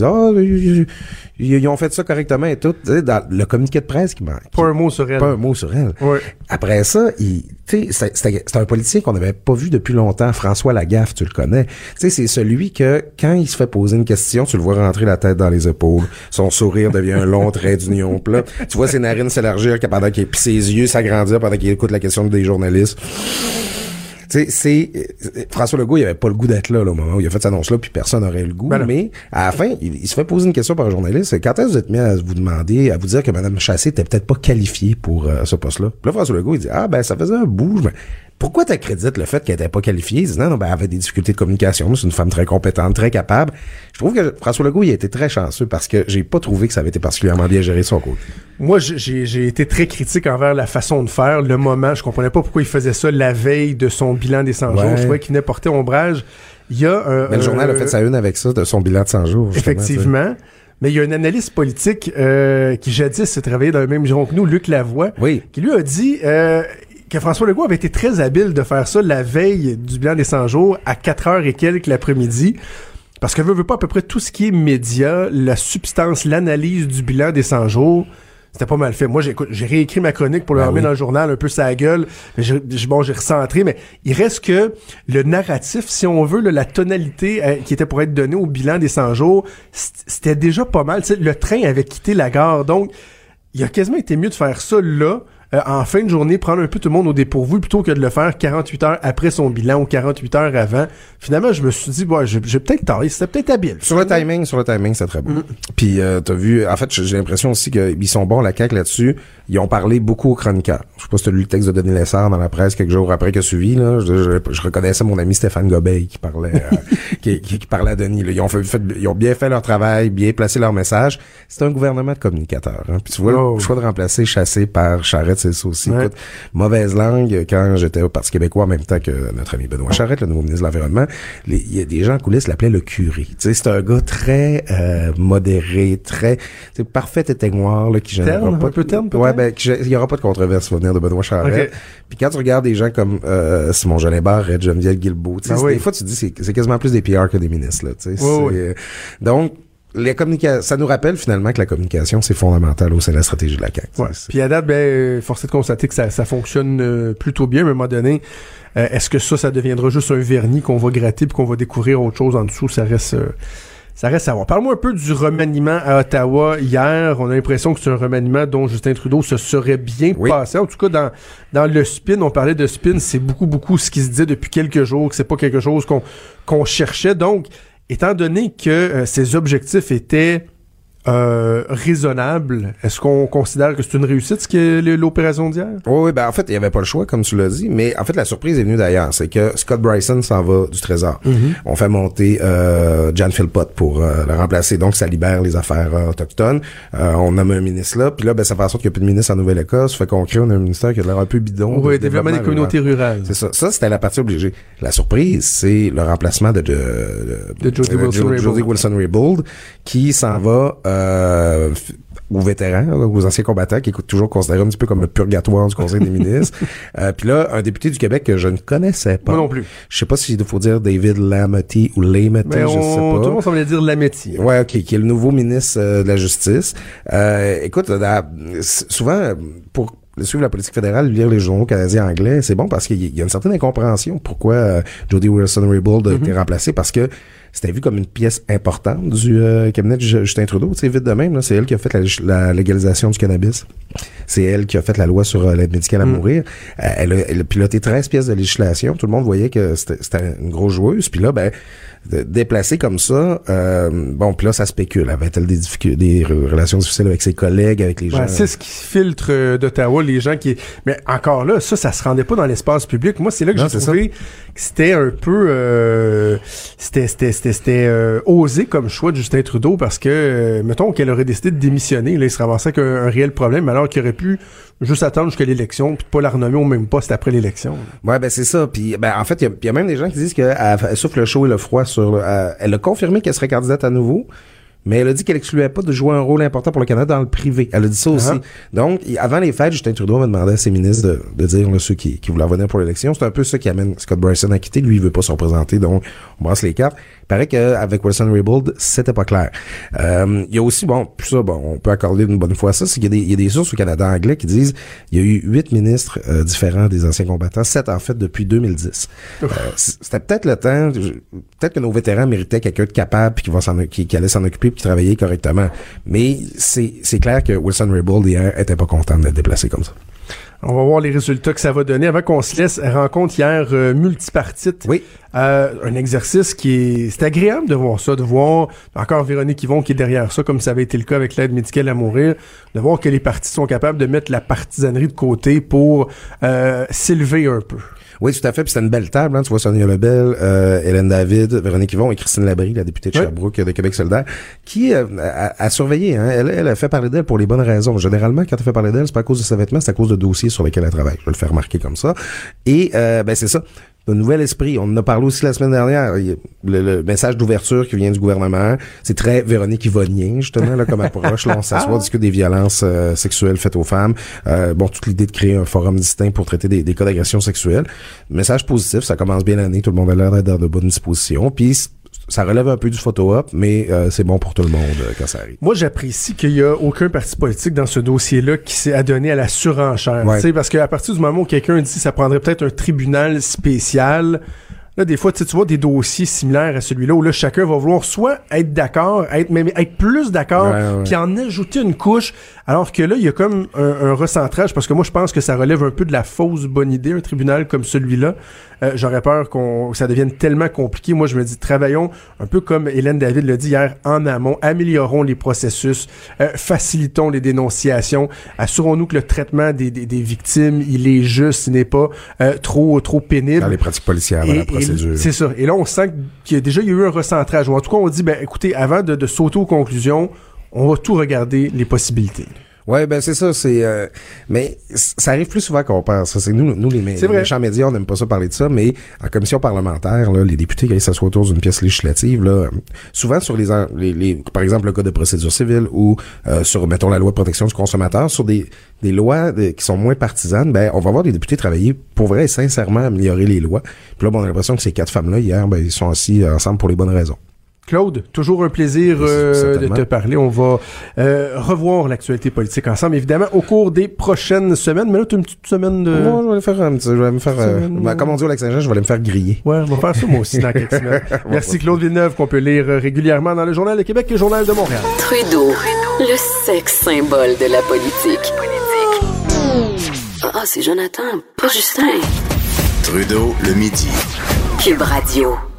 oh, ils, ont fait ça correctement et tout. dans le communiqué de presse qui manque. Pas un mot sur elle. Pas un mot sur elle. Après ça, il, tu sais, c'est un politicien qu'on n'avait pas vu depuis longtemps. François Lagaffe, tu le connais. Tu sais, c'est celui que, quand il se fait poser une question, tu le vois rentrer la tête dans les épaules. Son sourire devient un long trait d'union plat. Tu vois ses narines s'élargir pendant qu'il, puis ses yeux s'agrandir pendant qu'il écoute la question des journalistes c'est euh, François Legault, il avait pas le goût d'être là, au moment où il a fait cette annonce-là, puis personne n'aurait le goût. Ben mais à la fin, il, se fait poser une question par un journaliste. Quand est-ce que vous êtes mis à vous demander, à vous dire que Mme Chassé était peut-être pas qualifiée pour euh, ce poste-là? Puis là, François Legault, il dit Ah ben ça faisait un bout. Pourquoi t'accrédites le fait qu'elle n'était pas qualifiée? Non, non, ben, elle avait des difficultés de communication. C'est une femme très compétente, très capable. Je trouve que François Legault, il a été très chanceux parce que j'ai pas trouvé que ça avait été particulièrement bien géré de son côté. Moi, j'ai été très critique envers la façon de faire, le moment. Je comprenais pas pourquoi il faisait ça la veille de son bilan des 100 jours. Je trouvais qu'il venait porter ombrage. Il y a un, Mais le journal a fait sa une avec ça, de son bilan de 100 jours. Effectivement. Mais il y a un analyste politique euh, qui jadis s'est travaillé dans le même giron que nous, Luc Lavoie, oui. qui lui a dit euh, que François Legault avait été très habile de faire ça la veille du bilan des 100 jours à 4 heures et quelques l'après-midi. Parce que veut, veut pas à peu près tout ce qui est média, la substance, l'analyse du bilan des 100 jours, c'était pas mal fait. Moi, j'ai, réécrit ma chronique pour le ben remettre dans le journal, un peu sa gueule. Bon, j'ai recentré, mais il reste que le narratif, si on veut, la tonalité euh, qui était pour être donnée au bilan des 100 jours, c'était déjà pas mal. le train avait quitté la gare, donc il a quasiment été mieux de faire ça là euh, en fin de journée, prendre un peu tout le monde au dépourvu plutôt que de le faire 48 heures après son bilan ou 48 heures avant. Finalement, je me suis dit, ouais, j'ai peut-être tort, c'était peut-être habile. Sur le timing, sur le timing, c'est très bon. Puis euh, t'as vu, en fait, j'ai l'impression aussi qu'ils sont bons la CAQ là-dessus. Ils ont parlé beaucoup aux chroniqueurs. Je sais pas si t'as lu le texte de Denis Lessard dans la presse quelques jours après que suivi. Là, je, je- je reconnaissais mon ami Stéphane Gobeil qui parlait, euh, qui, qui- qui parlait à Denis. là. Ils ont fait, fait- ils ont bien fait leur travail, bien placé leur message. C'est un gouvernement de communicateurs. Hein. Puis tu vois, Oh. le choix de remplacer Chassé par Charette, c'est ça aussi. Ouais. Écoute, mauvaise langue quand j'étais au Parti québécois en même temps que notre ami Benoît Charette, le nouveau ministre de l'Environnement. Il y a des gens en coulisses l'appelaient le curé. Tu sais, c'est un gars très euh, modéré, très c'est parfait éteignoir là, qui Terne, pas un peu peut-être? Ouais, ben il y aura pas de controverse venir de Benoît Charette. Puis quand tu regardes des gens comme euh, Simon Jolin Red Geneviève Guilbeault, tu sais, Ben oui. des fois tu te dis c'est quasiment plus des PR que des ministres là, tu sais. Oui, euh, donc les ça nous rappelle finalement que la communication c'est fondamental au sein de la stratégie de la CAQ. Ouais. Puis à date, ben, euh, force est de constater que ça, ça fonctionne euh, plutôt bien, mais à un moment donné, euh, est-ce que ça, ça deviendra juste un vernis qu'on va gratter puis qu'on va découvrir autre chose en dessous? Ça reste... euh, ça reste à voir. Parle-moi un peu du remaniement à Ottawa hier. On a l'impression que c'est un remaniement dont Justin Trudeau se serait bien Oui. passé. En tout cas, dans, dans le spin, on parlait de spin, c'est beaucoup, beaucoup ce qui se dit depuis quelques jours, que c'est pas quelque chose qu'on qu'on cherchait. Donc, étant donné que euh, ses objectifs étaient euh, raisonnables, est-ce qu'on considère que c'est une réussite ce qui est l- l'opération d'hier? Oui, oui, ben en fait, il y avait pas le choix, comme tu l'as dit, mais en fait, la surprise est venue d'ailleurs. C'est que Scott Bryson s'en va du Trésor. On fait monter euh, Jan Philpott pour euh, le remplacer, donc ça libère les affaires euh, autochtones. Euh, on nomme un ministre là, puis là, ben, ça fait en sorte qu'il n'y a plus de ministre en Nouvelle-Écosse, fait qu'on crée un ministère qui a l'air un peu bidon. Oui, de développement des communautés rurales. C'est ça. Ça, c'était la partie obligée. La surprise, c'est le remplacement de, de, De Jody Wilson-Raybould. Jody Wilson-Raybould, qui s'en va euh, aux vétérans, aux anciens combattants, qui est toujours considéré un petit peu comme le purgatoire du Conseil des ministres. Euh, Puis là, un député du Québec que je ne connaissais pas. Moi non plus. Je sais pas s'il faut dire David Lametti ou Lametti, Mais je sais pas. tout le monde semblait dire la métier. Ouais, ok, qui est le nouveau ministre euh, de la Justice. Euh, écoute, s- souvent, euh, pour suivre la politique fédérale, lire les journaux canadiens anglais, c'est bon parce qu'il y a une certaine incompréhension pourquoi euh, Jody Wilson-Raybould a été remplacée, parce que c'était vu comme une pièce importante du euh, cabinet de Ju- Justin Trudeau. Sais, vite de même, c'est elle qui a fait la, la légalisation du cannabis. C'est elle qui a fait la loi sur euh, l'aide médicale à mourir. Euh, elle, a, elle a piloté 13 pièces de législation. Tout le monde voyait que c'était une grosse joueuse. Puis là, ben, déplacée comme ça, euh, bon, puis là, ça spécule. Avait-elle des, difficultés, des re- relations difficiles avec ses collègues, avec les gens? Ouais, c'est ce qui filtre euh, d'Ottawa, les gens qui... Mais encore là, ça, ça se rendait pas dans l'espace public. Moi, c'est là que j'ai trouvé c'était un peu... euh, c'était c'était c'était c'était, euh, osé comme choix de Justin Trudeau parce que, euh, mettons qu'elle aurait décidé de démissionner, là, il se ramassait avec un, un réel problème, alors qu'il aurait pu juste attendre jusqu'à l'élection puis pas la renommer au même poste après l'élection. Ouais, ben c'est ça. Puis ben en fait, il y a- même des gens qui disent qu'elle elle souffle le chaud et le froid sur. le- elle, elle a confirmé qu'elle serait candidate à nouveau. Mais elle a dit qu'elle excluait pas de jouer un rôle important pour le Canada dans le privé. Elle a dit ça aussi. Ah. Donc, y- avant les fêtes, Justin Trudeau avait demandé à ses ministres de, de dire là, ceux qui, qui voulaient revenir pour l'élection. C'est un peu ça qui amène Scott Bryson à quitter. Lui, il veut pas se représenter, donc on brasse les cartes. Il paraît qu'avec Wilson Raybould, c'était pas clair. Euh, Il y a aussi, bon, puis ça, bon, on peut accorder une bonne fois ça, c'est qu'il y, a des- il y a des sources au Canada anglais qui disent il y a eu huit ministres euh, différents des anciens combattants, sept en fait depuis 2010. Euh, c'était peut-être le temps, peut-être que nos vétérans méritaient quelqu'un de capable puis qui va qui, qui allait s'en occuper puis qui travaillait correctement. Mais c'est c'est clair que Wilson Raybould hier était pas content d'être déplacé comme ça. On va voir les résultats que ça va donner. Avant qu'on se laisse, rencontre hier euh, multipartite. Oui. Euh, un exercice qui est... C'est agréable de voir ça, de voir encore Véronique Yvon qui est derrière ça, comme ça avait été le cas avec l'aide médicale à mourir, de voir que les partis sont capables de mettre la partisanerie de côté pour euh, s'élever un peu. Oui, tout à fait. Puis c'était une belle table. Hein. Tu vois Sonia Lebel, euh, Hélène David, Véronique Yvon et Christine Labrie, la députée de. Sherbrooke euh, de Québec solidaire, qui euh, a, a surveillé. Hein. Elle, elle a fait parler d'elle pour les bonnes raisons. Généralement, quand elle fait parler d'elle, c'est pas à cause de ses vêtements, c'est à cause de dossiers sur lesquels elle travaille. Je vais le faire remarquer comme ça. Et euh, ben c'est ça. Un nouvel esprit. On en a parlé aussi la semaine dernière. Le, le message d'ouverture qui vient du gouvernement, c'est très Véronique Yvonien, justement, là, comme approche. Là, on s'assoit, on discute des violences euh, sexuelles faites aux femmes. Euh, bon, toute l'idée de créer un forum distinct pour traiter des, des cas d'agression sexuelle. Message positif, ça commence bien l'année, tout le monde a l'air d'être dans de bonnes dispositions. Puis ça relève un peu du photo-op, mais euh, c'est bon pour tout le monde euh, quand ça arrive. Moi, j'apprécie qu'il y a aucun parti politique dans ce dossier-là qui s'est adonné à la surenchère. Ouais. Tu sais, Parce qu'à partir du moment où quelqu'un dit ça prendrait peut-être un tribunal spécial, là, des fois, tu sais, tu vois des dossiers similaires à celui-là où là, chacun va vouloir soit être d'accord, être même être plus d'accord, puis en ajouter une couche Alors que là, il y a comme un, recentrage, parce que moi, je pense que ça relève un peu de la fausse bonne idée, un tribunal comme celui-là. Euh, j'aurais peur qu'on ça devienne tellement compliqué. Moi, je me dis, travaillons un peu comme Hélène David l'a dit hier, en amont, améliorons les processus, euh, facilitons les dénonciations, assurons-nous que le traitement des, des, victimes, il est juste, il n'est pas euh, trop trop pénible. Dans les pratiques policières, dans la procédure. C'est ça. Et là, on sent qu'il y a déjà eu un recentrage. Ou en tout cas, on dit, ben, écoutez, avant de, de sauter aux conclusions, on va tout regarder les possibilités. Ouais, ben c'est ça, c'est euh, mais ça arrive plus souvent qu'on pense. C'est nous, nous les, les méchants médias, on n'aime pas ça parler de ça, mais en commission parlementaire, là, les députés qui s'assoient autour d'une pièce législative, là, souvent sur les, les, par exemple le code de procédure civile ou euh, sur mettons la loi de protection du consommateur, sur des, des lois qui sont moins partisanes, ben on va voir des députés travailler pour vrai et sincèrement améliorer les lois. Puis là, bon, on a l'impression que ces quatre femmes là hier, ben ils sont assis ensemble pour les bonnes raisons. Claude, toujours un plaisir euh, de te parler. On va euh, revoir l'actualité politique ensemble, évidemment, au cours des prochaines semaines. Mais là, tu as une petite semaine de... Moi, je vais aller faire un petit... Je vais me faire... Euh, comme on dit au Lac-Saint-Jean, je vais aller me faire griller. Ouais, on va faire ça moi aussi dans quelques semaines. Merci Claude Villeneuve, qu'on peut lire régulièrement dans le Journal de Québec et le Journal de Montréal. Trudeau, le sexe symbole de la politique. Ah, oh, c'est Jonathan, pas Justin. Trudeau, le midi. Cube Radio.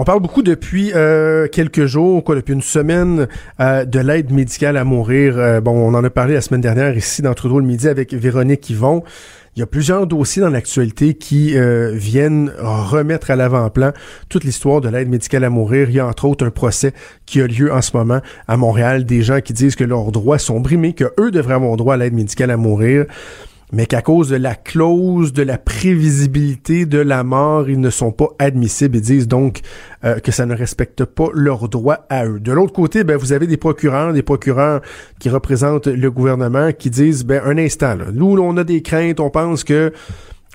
On parle beaucoup depuis euh, quelques jours, quoi, depuis une semaine, euh, de l'aide médicale à mourir. Euh, bon, on en a parlé la semaine dernière ici dans Trudeau le midi avec Véronique Yvon. Il y a plusieurs dossiers dans l'actualité qui viennent remettre à l'avant-plan toute l'histoire de l'aide médicale à mourir. Il y a entre autres un procès qui a lieu en ce moment à Montréal, des gens qui disent que leurs droits sont brimés, que eux devraient avoir droit à l'aide médicale à mourir mais qu'à cause de la clause de la prévisibilité de la mort, ils ne sont pas admissibles et disent donc euh, que ça ne respecte pas leurs droits à eux. De l'autre côté, ben, vous avez des procureurs, des procureurs qui représentent le gouvernement qui disent, ben, un instant, là, nous, on a des craintes, on pense que,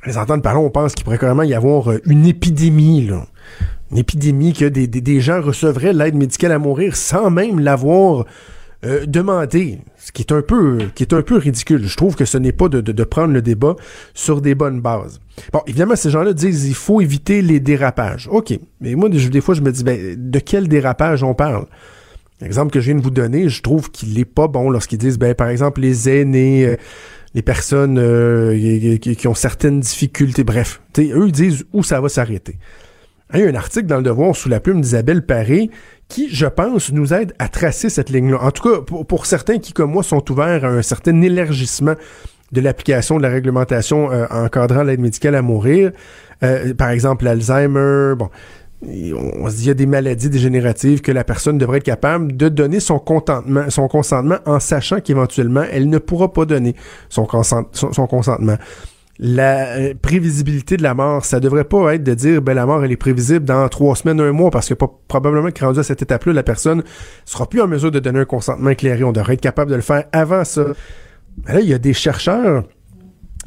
les entendre parler, on pense qu'il pourrait carrément y avoir euh, une épidémie, là. Une épidémie que des gens recevraient l'aide médicale à mourir sans même l'avoir euh, demander, ce qui est un peu, qui est un peu ridicule. Je trouve que ce n'est pas de, de, prendre le débat sur des bonnes bases. Bon, évidemment, ces gens-là disent il faut éviter les dérapages. OK. Mais moi, des fois, je me dis, ben, de quel dérapage on parle? L'exemple que je viens de vous donner, je trouve qu'il est pas bon lorsqu'ils disent, ben, par exemple, les aînés, euh, les personnes euh, qui, ont certaines difficultés, bref. Eux, ils disent où ça va s'arrêter? Il y a un article dans le Devoir sous la plume d'Isabelle Paré qui, je pense, nous aide à tracer cette ligne-là. En tout cas, pour, certains qui, comme moi, sont ouverts à un certain élargissement de l'application de la réglementation euh, encadrant l'aide médicale à mourir, euh, par exemple l'Alzheimer, bon, on se dit il y a des maladies dégénératives que la personne devrait être capable de donner son consentement, son consentement en sachant qu'éventuellement elle ne pourra pas donner son consentement la euh, prévisibilité de la mort, ça devrait pas être de dire ben la mort elle est prévisible dans trois semaines, un mois, parce que probablement que rendu à cette étape-là, la personne sera plus en mesure de donner un consentement éclairé. On devrait être capable de le faire avant ça. là, il y a des chercheurs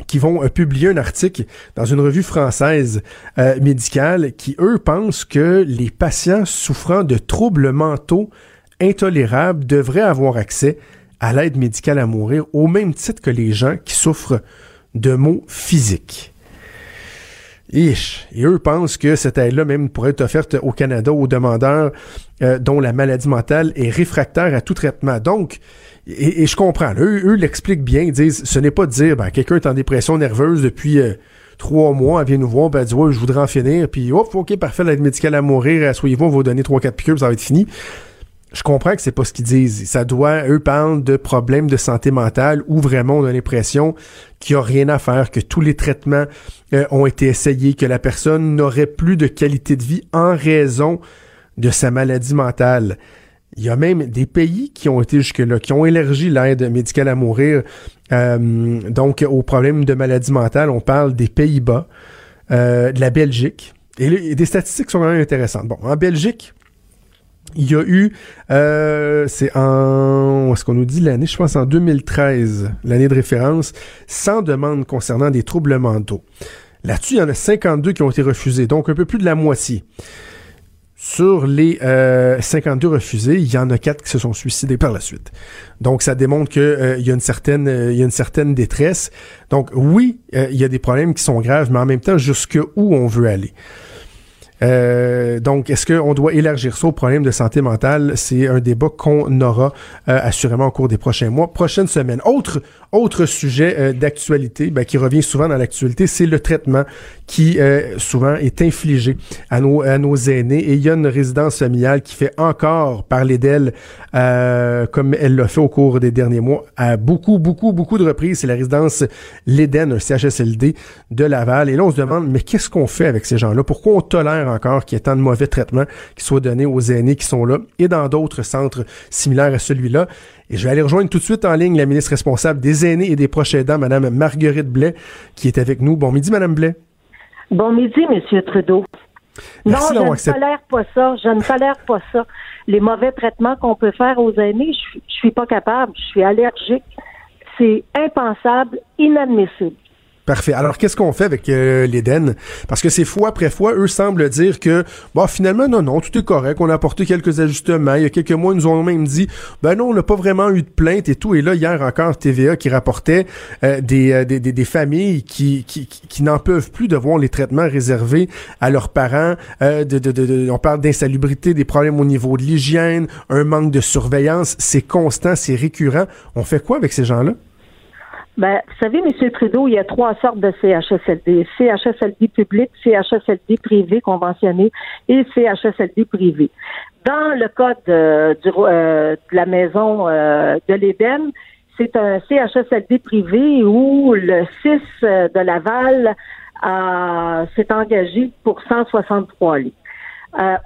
qui vont euh, publier un article dans une revue française euh, médicale qui, eux, pensent que les patients souffrant de troubles mentaux intolérables devraient avoir accès à l'aide médicale à mourir au même titre que les gens qui souffrent de mots physiques. Et eux pensent que cette aide-là même pourrait être offerte au Canada aux demandeurs euh, dont la maladie mentale est réfractaire à tout traitement. Donc, et, je comprends, eux, l'expliquent bien, ils disent, ce n'est pas de dire, ben, quelqu'un est en dépression nerveuse depuis euh, trois mois, elle vient nous voir, ben, elle dit, ouais, je voudrais en finir, puis, hop, ok, parfait, l'aide médicale à mourir, asseyez-vous, on va vous donner trois, quatre piqûres, ça va être fini je comprends que c'est pas ce qu'ils disent. Ça doit, eux parlent de problèmes de santé mentale où vraiment on a l'impression qu'il n'y a rien à faire, que tous les traitements euh, ont été essayés, que la personne n'aurait plus de qualité de vie en raison de sa maladie mentale. Il y a même des pays qui ont été jusque-là, qui ont élargi l'aide médicale à mourir. Euh, donc, aux problèmes de maladie mentale, on parle des Pays-Bas, euh, de la Belgique. Et, des statistiques sont quand même intéressantes. Bon, en Belgique, il y a eu, euh, c'est en, est-ce qu'on nous dit l'année, je pense en 2013, l'année de référence, 100 demandes concernant des troubles mentaux. Là-dessus, il y en a 52 qui ont été refusés, donc un peu plus de la moitié. Sur les euh, 52 refusés, il y en a 4 qui se sont suicidés par la suite. Donc, ça démontre qu'il euh, y a une certaine, euh, il y a une certaine détresse. Donc, oui, euh, il y a des problèmes qui sont graves, mais en même temps, jusque où on veut aller? Euh, donc, est-ce qu'on doit élargir ça au problème de santé mentale? C'est un débat qu'on aura euh, assurément au cours des prochains mois, prochaines semaines. Autre, autre sujet euh, d'actualité, ben, qui revient souvent dans l'actualité, c'est le traitement qui souvent est infligé à nos, à nos aînés. Et il y a une résidence familiale qui fait encore parler d'elle comme elle l'a fait au cours des derniers mois à beaucoup, beaucoup, beaucoup de reprises. C'est la résidence L'Éden, un CHSLD de Laval. Et là, on se demande, mais qu'est-ce qu'on fait avec ces gens-là? Pourquoi on tolère encore qu'il y ait tant de mauvais traitements qui soient donnés aux aînés qui sont là et dans d'autres centres similaires à celui-là. Et je vais aller rejoindre tout de suite en ligne la ministre responsable des aînés et des proches aidants, Mme Marguerite Blais, qui est avec nous. Bon midi, Mme Blais. Bon midi, M. Trudeau. non, je ne tolère pas ça. Je ne tolère pas ça. Les mauvais traitements qu'on peut faire aux aînés, je, je suis pas capable. Je suis allergique. C'est impensable, inadmissible. Parfait. Alors, qu'est-ce qu'on fait avec euh, l'Éden? Parce que c'est fois après fois, eux semblent dire que, bon, finalement, non, non, tout est correct, on a apporté quelques ajustements. Il y a quelques mois, nous ont même dit, ben non, on n'a pas vraiment eu de plainte et tout. Et là, hier encore, TVA qui rapportait euh, des, euh, des, des, familles qui, qui, qui n'en peuvent plus de voir les traitements réservés à leurs parents. de, de, de, on parle d'insalubrité, des problèmes au niveau de l'hygiène, un manque de surveillance. C'est constant, c'est récurrent. On fait quoi avec ces gens-là? Ben, vous savez, M. Trudeau, il y a trois sortes de CHSLD. CHSLD public, CHSLD privé conventionné et CHSLD privé. Dans le cas de, euh, de la maison euh, de l'Éden, c'est un CHSLD privé où le 6 euh, de Laval s'est engagé pour 163 lits.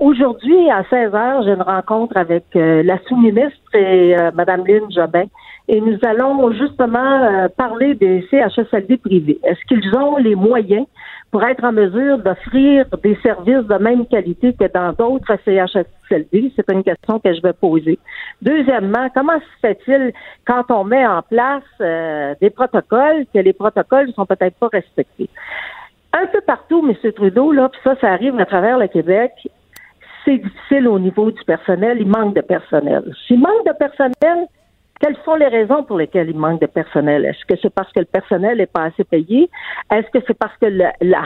Aujourd'hui, à 16 heures, j'ai une rencontre avec la sous-ministre et Mme Lynne Jobin et nous allons justement euh, parler des CHSLD privés. Est-ce qu'ils ont les moyens pour être en mesure d'offrir des services de même qualité que dans d'autres CHSLD? C'est une question que je vais poser. Deuxièmement, comment se fait-il quand on met en place euh, des protocoles que les protocoles ne sont peut-être pas respectés? Un peu partout, M. Trudeau, là, puis ça, ça arrive à travers le Québec, difficile au niveau du personnel, il manque de personnel. S'il manque de personnel, quelles sont les raisons pour lesquelles il manque de personnel? Est-ce que c'est parce que le personnel n'est pas assez payé? Est-ce que c'est parce que la, la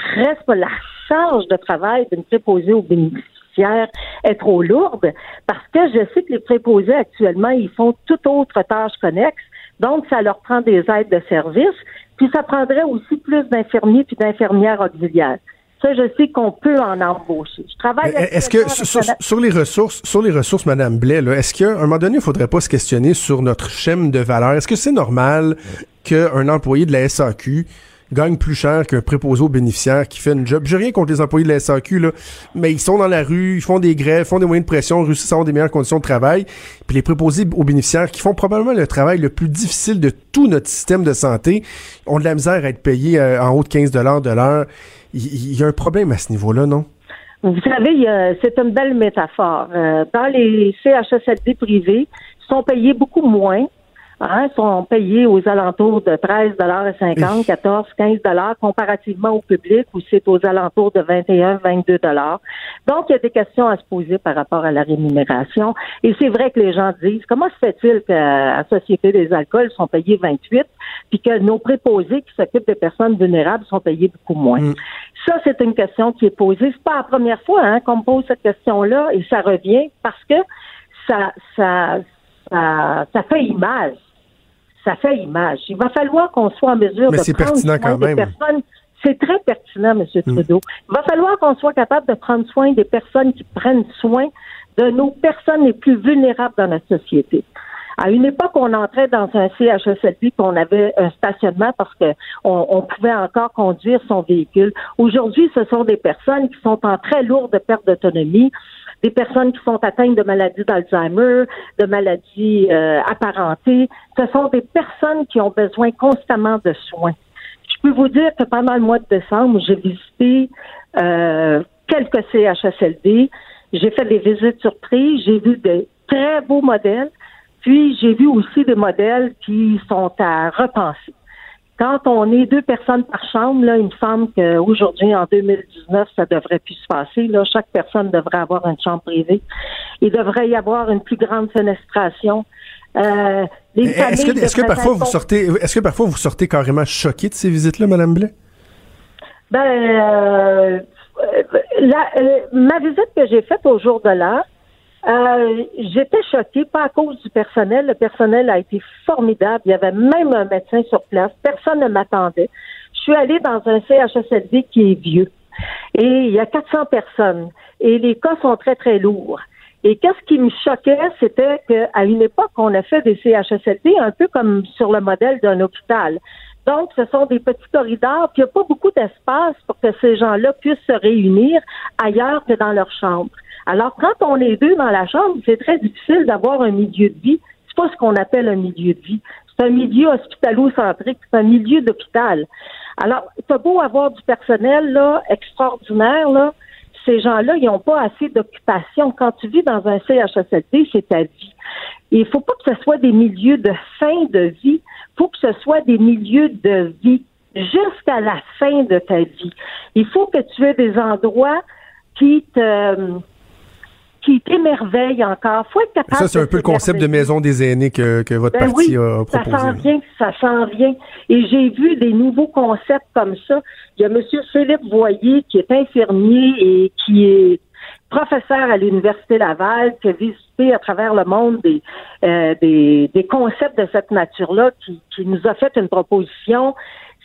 charge de travail d'une préposée aux bénéficiaires est trop lourde? Parce que je sais que les préposés actuellement, ils font toute autre tâche connexe. Donc, ça leur prend des aides de service. Puis, ça prendrait aussi plus d'infirmiers puis d'infirmières auxiliaires je sais qu'on peut en embaucher. Je travaille. Est-ce que sur, les ressources, sur les ressources, Madame Blais, est-ce qu'à un moment donné, il faudrait pas se questionner sur notre chaîne de valeur? Est-ce que c'est normal qu'un employé de la SAQ gagne plus cher qu'un préposé aux bénéficiaires qui fait une job. J'ai rien contre les employés de la SAQ, là, mais ils sont dans la rue, ils font des grèves, font des moyens de pression, réussissent à avoir des meilleures conditions de travail. Puis les préposés aux bénéficiaires qui font probablement le travail le plus difficile de tout notre système de santé ont de la misère à être payés euh, en haut de 15 de l'heure il y, a un problème à ce niveau-là, non? Vous savez, c'est une belle métaphore. Euh, dans les CHSLD privés, ils sont payés beaucoup moins Hein, sont payés aux alentours de 13,50 14, 15 comparativement au public où c'est aux alentours de 21, 22 Donc, il y a des questions à se poser par rapport à la rémunération. Et c'est vrai que les gens disent, comment se fait-il qu'à la Société des alcools sont payés 28 puis que nos préposés qui s'occupent des personnes vulnérables sont payés beaucoup moins? Mm. Ça, c'est une question qui est posée. C'est pas la première fois hein, qu'on me pose cette question-là et ça revient parce que ça, ça, ça, ça fait image ça fait image. Il va falloir qu'on soit en mesure de prendre soin quand des personnes. C'est très pertinent, M. Hmm. Trudeau. Il va falloir qu'on soit capable de prendre soin des personnes qui prennent soin de nos personnes les plus vulnérables dans la société. À une époque, on entrait dans un CHSLD qu'on avait un stationnement parce qu'on on pouvait encore conduire son véhicule. Aujourd'hui, ce sont des personnes qui sont en très lourde perte d'autonomie, des personnes qui sont atteintes de maladies d'Alzheimer, de maladies euh, apparentées. Ce sont des personnes qui ont besoin constamment de soins. Je peux vous dire que pendant le mois de décembre, j'ai visité euh, quelques CHSLD. J'ai fait des visites surprises. J'ai vu de très beaux modèles. Puis j'ai vu aussi des modèles qui sont à repenser. Quand on est deux personnes par chambre, là, il me semble qu'aujourd'hui, en 2019, ça devrait plus se passer. Là. Chaque personne devrait avoir une chambre privée. Il devrait y avoir une plus grande fenestration. Euh, est-ce que, est que parfois vous sortez, est-ce que parfois vous sortez carrément choqué de ces visites-là, Madame Blais? Ben, euh, la, euh, ma visite que j'ai faite au jour de l'heure, euh, j'étais choquée, pas à cause du personnel. Le personnel a été formidable. Il y avait même un médecin sur place. Personne ne m'attendait. Je suis allée dans un CHSLD qui est vieux. Et il y a 400 personnes. Et les cas sont très, très lourds. Et qu'est-ce qui me choquait, c'était qu'à une époque, on a fait des CHSLD un peu comme sur le modèle d'un hôpital. Donc, ce sont des petits corridors, puis il n'y a pas beaucoup d'espace pour que ces gens-là puissent se réunir ailleurs que dans leur chambre. Alors, quand on est deux dans la chambre, c'est très difficile d'avoir un milieu de vie. C'est pas ce qu'on appelle un milieu de vie. C'est un milieu hospitalo-centrique, c'est un milieu d'hôpital. Alors, c'est beau avoir du personnel là extraordinaire là, ces gens-là, ils n'ont pas assez d'occupation. Quand tu vis dans un CHSLD, c'est ta vie. Il ne faut pas que ce soit des milieux de fin de vie. Il faut que ce soit des milieux de vie jusqu'à la fin de ta vie. Il faut que tu aies des endroits qui te qui t'émerveille encore. Faut être capable Ça, c'est un peu le concept de maison des aînés que, que votre ben parti a proposé. Ça s'en vient, ça s'en vient. Et j'ai vu des nouveaux concepts comme ça. Il y a M. Philippe Voyer, qui est infirmier et qui est professeur à l'Université Laval, qui a visité à travers le monde des, euh, des, des, concepts de cette nature-là, qui, qui nous a fait une proposition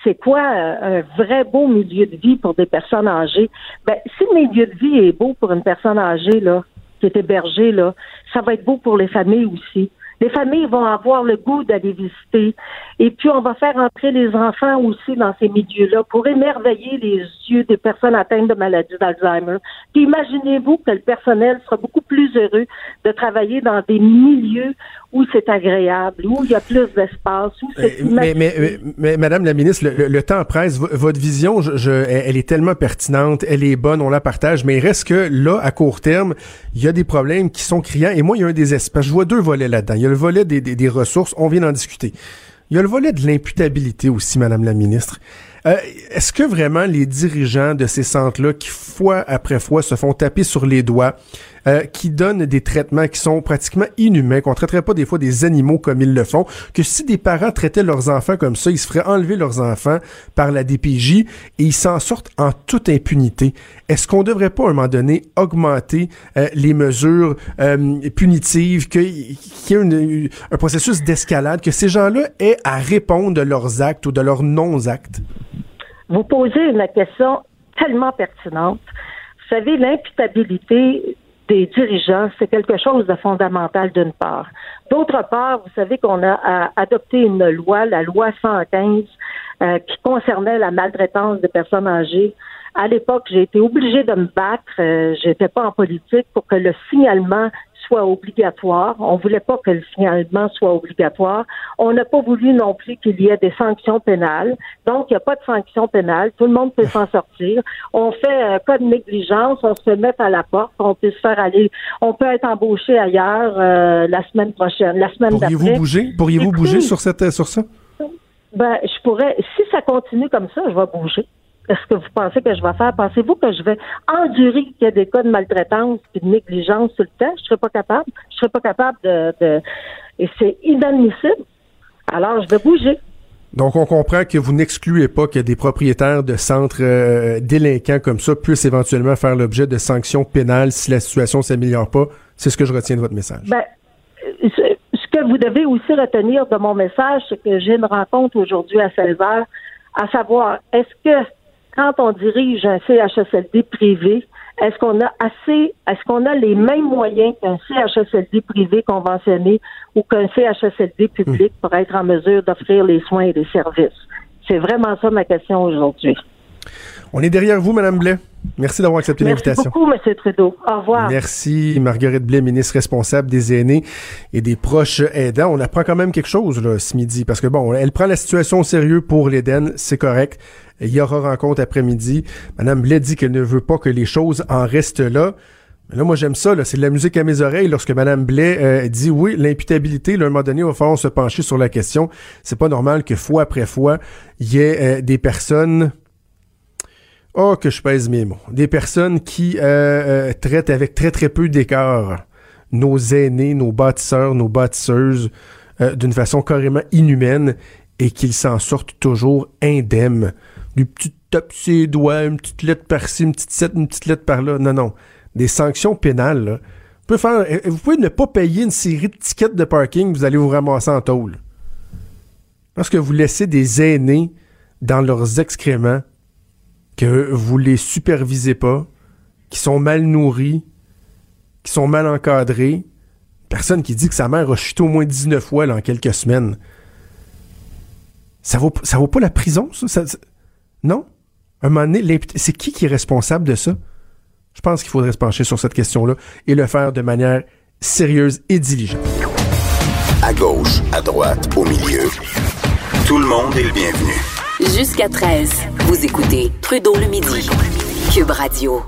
c'est quoi euh, un vrai beau milieu de vie pour des personnes âgées? Ben, si le milieu de vie est beau pour une personne âgée, là, qui est hébergé, là, ça va être beau pour les familles aussi. Les familles vont avoir le goût d'aller visiter. Et puis, on va faire entrer les enfants aussi dans ces milieux-là pour émerveiller les yeux des personnes atteintes de maladie d'Alzheimer. Puis, imaginez-vous que le personnel sera beaucoup plus heureux de travailler dans des milieux où c'est agréable, où il y a plus d'espace, où c'est mais, mais, mais, Madame la ministre, le, temps presse. votre vision, je, elle est tellement pertinente, elle est bonne, on la partage, mais il reste que là, à court terme, il y a des problèmes qui sont criants. Et moi, il y a un des espaces. Je vois deux volets là-dedans. Il y a le volet des, des, des ressources, on vient d'en discuter. Il y a le volet de l'imputabilité aussi, Madame la ministre. Euh, est-ce que vraiment les dirigeants de ces centres-là, qui fois après fois se font taper sur les doigts, euh, qui donnent des traitements qui sont pratiquement inhumains, qu'on traiterait pas des fois des animaux comme ils le font, que si des parents traitaient leurs enfants comme ça, ils se feraient enlever leurs enfants par la DPJ et ils s'en sortent en toute impunité? Est-ce qu'on devrait pas à un moment donné augmenter euh, les mesures punitives, qu'il y ait un processus d'escalade, que ces gens-là aient à répondre de leurs actes ou de leurs non-actes? Vous posez une question tellement pertinente. Vous savez, l'imputabilité des dirigeants, c'est quelque chose de fondamental d'une part. D'autre part, vous savez qu'on a adopté une loi, la loi 115, euh, qui concernait la maltraitance des personnes âgées. À l'époque, j'ai été obligée de me battre. Euh, j'étais pas en politique pour que le signalement soit obligatoire. On voulait pas que le signalement soit obligatoire. On n'a pas voulu non plus qu'il y ait des sanctions pénales. Donc, il n'y a pas de sanctions pénales. Tout le monde peut s'en sortir. On fait un cas de négligence, on se mettre à la porte, on peut se faire aller, on peut être embauché ailleurs euh, la semaine prochaine, la semaine d'après. Pourriez-vous bouger? Pourriez-vous bouger sur cette, sur ça? Ben, je pourrais, si ça continue comme ça, je vais bouger. Est-ce que vous pensez que je vais faire? Pensez-vous que je vais endurer qu'il y a des cas de maltraitance et de négligence tout le temps? Je ne serais pas capable. Je ne serais pas capable de, Et c'est inadmissible. Alors, je vais bouger. Donc, on comprend que vous n'excluez pas que des propriétaires de centres euh, délinquants comme ça puissent éventuellement faire l'objet de sanctions pénales si la situation s'améliore pas. C'est ce que je retiens de votre message. Ben, ce que vous devez aussi retenir de mon message, c'est que j'ai une rencontre aujourd'hui à 16 heures, à savoir, est-ce que quand on dirige un CHSLD privé, est-ce qu'on a assez, est-ce qu'on a les mêmes moyens qu'un CHSLD privé conventionné ou qu'un CHSLD public pour être en mesure d'offrir les soins et les services? C'est vraiment ça ma question aujourd'hui. On est derrière vous, Madame Blais. Merci d'avoir accepté l'invitation. Merci beaucoup, M. Trudeau. Au revoir. Merci, Marguerite Blais, ministre responsable des aînés et des proches aidants. On apprend quand même quelque chose là, ce midi, parce que bon, elle prend la situation au sérieux pour l'Éden, c'est correct. Il y aura rencontre après-midi. Madame Blais dit qu'elle ne veut pas que les choses en restent là. Mais là, moi, j'aime ça. C'est de la musique à mes oreilles lorsque Madame Blais euh, dit oui, l'imputabilité, là, à un moment donné, il va falloir se pencher sur la question. C'est pas normal que fois après fois, il y ait euh, des personnes Oh, que je pèse mes mots. Des personnes qui euh, traitent avec très très peu d'écart nos aînés, nos bâtisseurs, nos bâtisseuses d'une façon carrément inhumaine et qu'ils s'en sortent toujours indemnes du petit tape ses doigts, une petite lettre par-ci, une petite une petite lettre par-là. Non, non. Des sanctions pénales, là. Vous pouvez, faire, vous pouvez ne pas payer une série de tickets de parking, vous allez vous ramasser en tôle. Parce que vous laissez des aînés dans leurs excréments, que vous les supervisez pas, qui sont mal nourris, qui sont mal encadrés. Personne qui dit que sa mère a chuté au moins 19 fois en quelques semaines. Ça vaut, ça vaut pas la prison, ça? non? Un moment donné, c'est qui qui est responsable de ça? Je pense qu'il faudrait se pencher sur cette question-là et le faire de manière sérieuse et diligente. À gauche, à droite, au milieu. Tout le monde est le bienvenu. Jusqu'à 13, vous écoutez Trudeau le midi. Cube Radio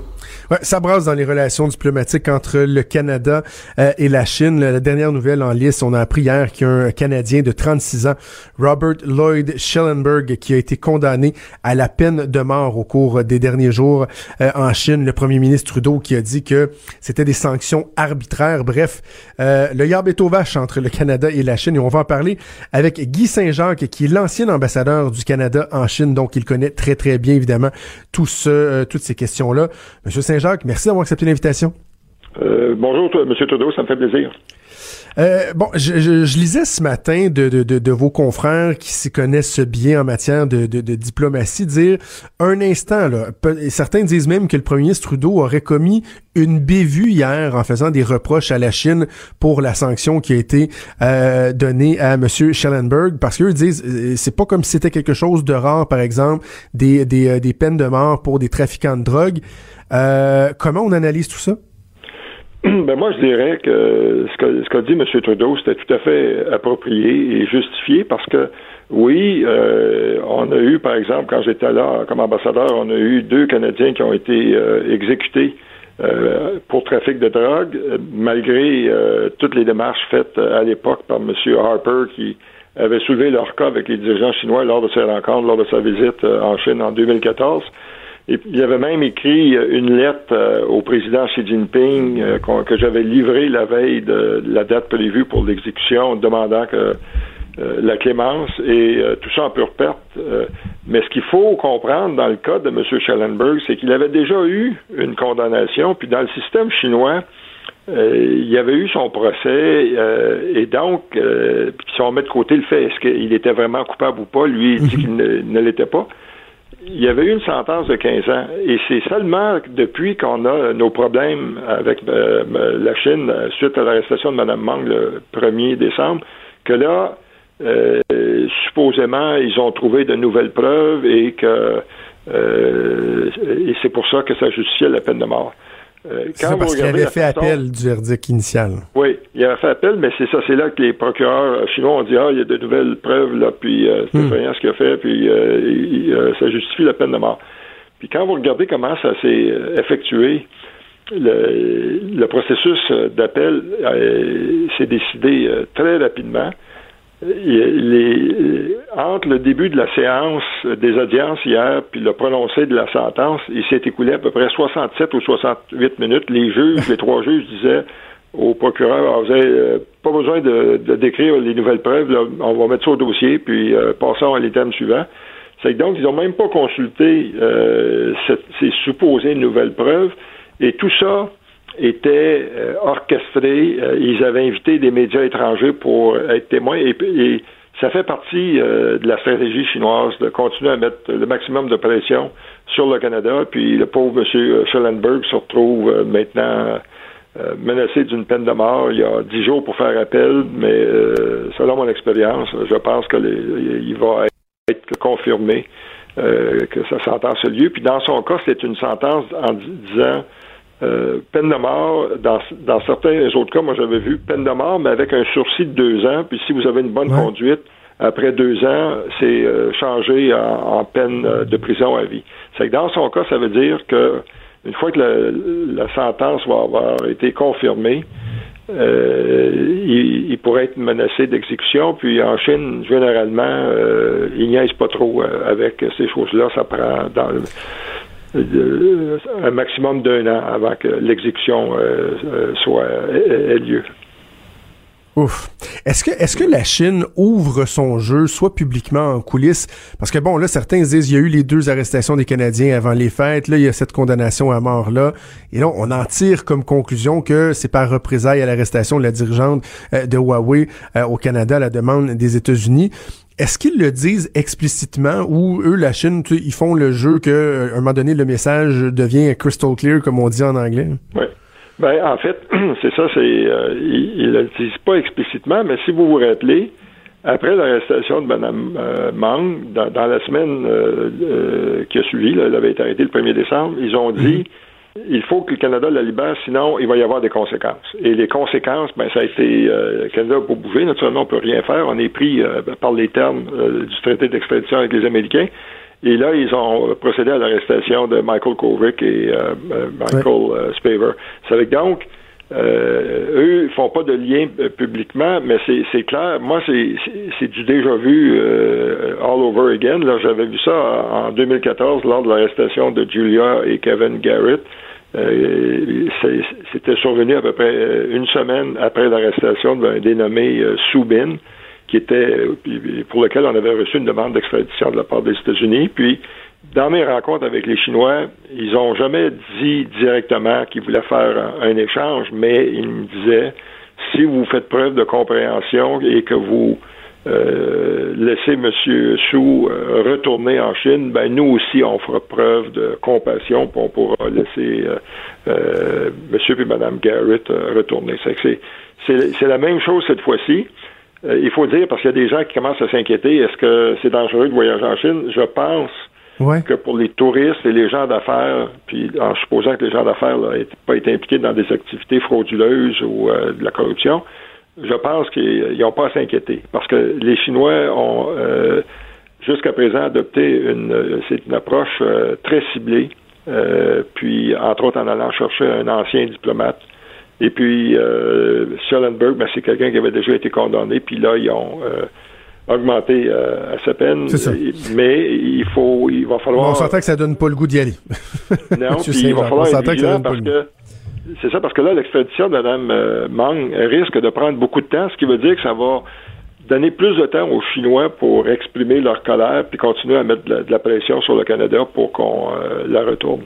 ça brasse dans les relations diplomatiques entre le Canada euh, et la Chine. La dernière nouvelle en lice, on a appris hier qu'il y a un Canadien de 36 ans, Robert Lloyd Schellenberg, qui a été condamné à la peine de mort au cours des derniers jours euh, en Chine. Le premier ministre Trudeau qui a dit que c'était des sanctions arbitraires. Bref, euh, le yard est au entre le Canada et la Chine. Et on va en parler avec Guy Saint-Jacques, qui est l'ancien ambassadeur du Canada en Chine, donc il connaît très très bien évidemment tout ce, toutes ces questions-là. Monsieur Saint Jacques, merci d'avoir accepté l'invitation. Euh, bonjour, M. Trudeau, ça me fait plaisir. Euh, bon, je, lisais ce matin de, vos confrères qui s'y connaissent bien en matière de, diplomatie dire un instant, là, certains disent même que le premier ministre Trudeau aurait commis une bévue hier en faisant des reproches à la Chine pour la sanction qui a été euh, donnée à M. Schellenberg parce qu'eux disent euh, c'est pas comme si c'était quelque chose de rare, par exemple, des, des, des peines de mort pour des trafiquants de drogue. Comment on analyse tout ça? Ben moi, je dirais que ce qu'a dit M. Trudeau, c'était tout à fait approprié et justifié parce que, oui, euh, on a eu, par exemple, quand j'étais là comme ambassadeur, on a eu deux Canadiens qui ont été euh, exécutés euh, pour trafic de drogue, malgré toutes les démarches faites à l'époque par M. Harper qui avait soulevé leur cas avec les dirigeants chinois lors de ses rencontres, lors de sa visite en Chine en 2014. Et il avait même écrit euh, une lettre euh, au président Xi Jinping euh, que j'avais livrée la veille de la date prévue pour l'exécution, demandant que la clémence et tout ça en pure perte. mais ce qu'il faut comprendre dans le cas de M. Schellenberg, c'est qu'il avait déjà eu une condamnation, puis dans le système chinois, il y avait eu son procès, et donc, si on met de côté le fait est-ce qu'il était vraiment coupable ou pas, lui, il dit qu'il ne l'était pas il y avait eu une sentence de 15 ans. Et c'est seulement depuis qu'on a nos problèmes avec euh, la Chine euh, suite à l'arrestation de Mme Mang le 1er décembre que là, euh, supposément, ils ont trouvé de nouvelles preuves et que et c'est pour ça que ça justifiait la peine de mort. Euh, quand parce qu'il avait fait appel du verdict initial. Oui, il avait fait appel, mais c'est ça, c'est là que les procureurs chinois ont dit ah, il y a de nouvelles preuves là, puis euh, c'est rien ce qu'il a fait, puis euh, ça justifie la peine de mort. Puis quand vous regardez comment ça s'est effectué, le, le processus d'appel s'est décidé très rapidement entre le début de la séance des audiences hier puis le prononcé de la sentence, il s'est écoulé à peu près 67 ou 68 minutes. Les juges, les trois juges disaient au procureur, ah, vous n'avez euh, pas besoin de, décrire les nouvelles preuves, on va mettre ça au dossier, puis euh, passons à l'item suivant. C'est que donc, ils n'ont même pas consulté euh, ces supposées nouvelles preuves, et tout ça était euh, orchestré. Euh, ils avaient invité des médias étrangers pour être témoins et, ça fait partie euh, de la stratégie chinoise de continuer à mettre le maximum de pression sur le Canada. Puis le pauvre M. Schellenberg se retrouve maintenant menacé d'une peine de mort. Il y a dix jours pour faire appel, mais selon mon expérience, je pense qu'il va être confirmé que sa sentence a lieu. Puis dans son cas, c'est une sentence en disant euh, peine de mort, dans, dans certains autres cas, moi j'avais vu peine de mort, mais avec un sursis de deux ans. Puis si vous avez une bonne conduite, après deux ans, c'est euh, changé en, peine euh, de prison à vie. C'est que dans son cas, ça veut dire que une fois que la, sentence va avoir été confirmée, il, pourrait être menacé d'exécution. Puis en Chine, généralement, ils niaisent pas trop avec ces choses-là. Ça prend dans le, un maximum d'un an avant que l'exécution euh, euh, soit ait lieu. Ouf. Est-ce que, est-ce que la Chine ouvre son jeu, soit publiquement en coulisses? Parce que bon, là, certains disent, il y a eu les deux arrestations des Canadiens avant les fêtes, là, il y a cette condamnation à mort-là. Et là, on en tire comme conclusion que c'est par représailles à l'arrestation de la dirigeante euh, de Huawei euh, au Canada à la demande des États-Unis. Est-ce qu'ils le disent explicitement ou eux, la Chine, ils font le jeu que, euh, à un moment donné, le message devient crystal clear, comme on dit en anglais? Oui. Ben, en fait, c'est ça, c'est euh, ils ne le disent pas explicitement, mais si vous vous rappelez, après l'arrestation de Mme euh, Mang, dans, la semaine qui a suivi, là, elle avait été arrêtée le 1er décembre, ils ont dit mhm il faut que le Canada la libère, sinon il va y avoir des conséquences. Et les conséquences, ben ça a été euh, le Canada pour bouger. Naturellement, on peut rien faire. On est pris euh, par les termes euh, du traité d'extradition avec les Américains. Et là, ils ont procédé à l'arrestation de Michael Kovic et Michael Spaver. Ça veut donc euh, eux, ils font pas de lien publiquement, mais c'est clair. Moi, c'est du déjà vu all over again. Là, j'avais vu ça en 2014 lors de l'arrestation de Julia et Kevin Garrett. Euh, c'était survenu à peu près euh, une semaine après l'arrestation d'un dénommé euh, Soubin, qui était pour lequel on avait reçu une demande d'extradition de la part des États-Unis. Puis, dans mes rencontres avec les Chinois, ils n'ont jamais dit directement qu'ils voulaient faire un, échange, mais ils me disaient si vous faites preuve de compréhension et que vous euh, laisser M. Su euh, retourner en Chine, ben nous aussi on fera preuve de compassion, pour on pourra laisser euh, euh M. et Mme Garrett retourner. C'est la même chose cette fois-ci. il faut dire, parce qu'il y a des gens qui commencent à s'inquiéter, est-ce que c'est dangereux de voyager en Chine? Je pense que pour les touristes et les gens d'affaires, puis en supposant que les gens d'affaires n'aient pas été impliqués dans des activités frauduleuses ou de la corruption, je pense qu'ils n'ont pas à s'inquiéter parce que les Chinois ont euh, jusqu'à présent adopté une, c'est une approche euh, très ciblée, euh, puis entre autres en allant chercher un ancien diplomate. Et puis euh, Schellenberg, ben, c'est quelqu'un qui avait déjà été condamné, puis là ils ont augmenté à sa peine. Mais il faut, il va falloir. on s'entend que ça donne pas le goût d'y aller. non, puis il va falloir être vigilant parce que c'est ça, parce que là, l'extradition de Mme euh, Mang risque de prendre beaucoup de temps, ce qui veut dire que ça va donner plus de temps aux Chinois pour exprimer leur colère puis continuer à mettre de la, pression sur le Canada pour qu'on euh, la retourne.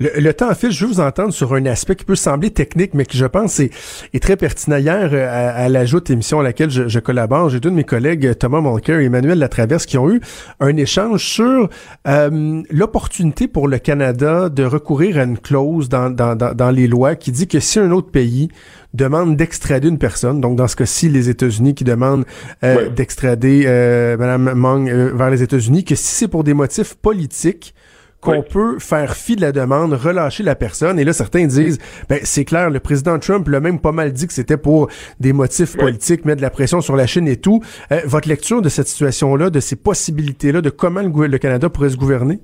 Le, temps file, je veux vous entendre sur un aspect qui peut sembler technique, mais qui je pense est, est très pertinent. Hier, euh, à, à l'ajout émission à laquelle je, collabore, j'ai deux de mes collègues, Thomas Mulcair et Emmanuel Latraverse, qui ont eu un échange sur euh, l'opportunité pour le Canada de recourir à une clause dans, dans, dans, les lois qui dit que si un autre pays demande d'extrader une personne, donc dans ce cas-ci les États-Unis qui demandent euh, d'extrader euh, Mme Meng vers les États-Unis, que si c'est pour des motifs politiques, qu'on peut faire fi de la demande, relâcher la personne. Et là, certains disent, ben, c'est clair, le président Trump l'a même pas mal dit que c'était pour des motifs politiques, mettre de la pression sur la Chine et tout. Euh, votre lecture de cette situation-là, de ces possibilités-là, de comment le, Canada pourrait se gouverner?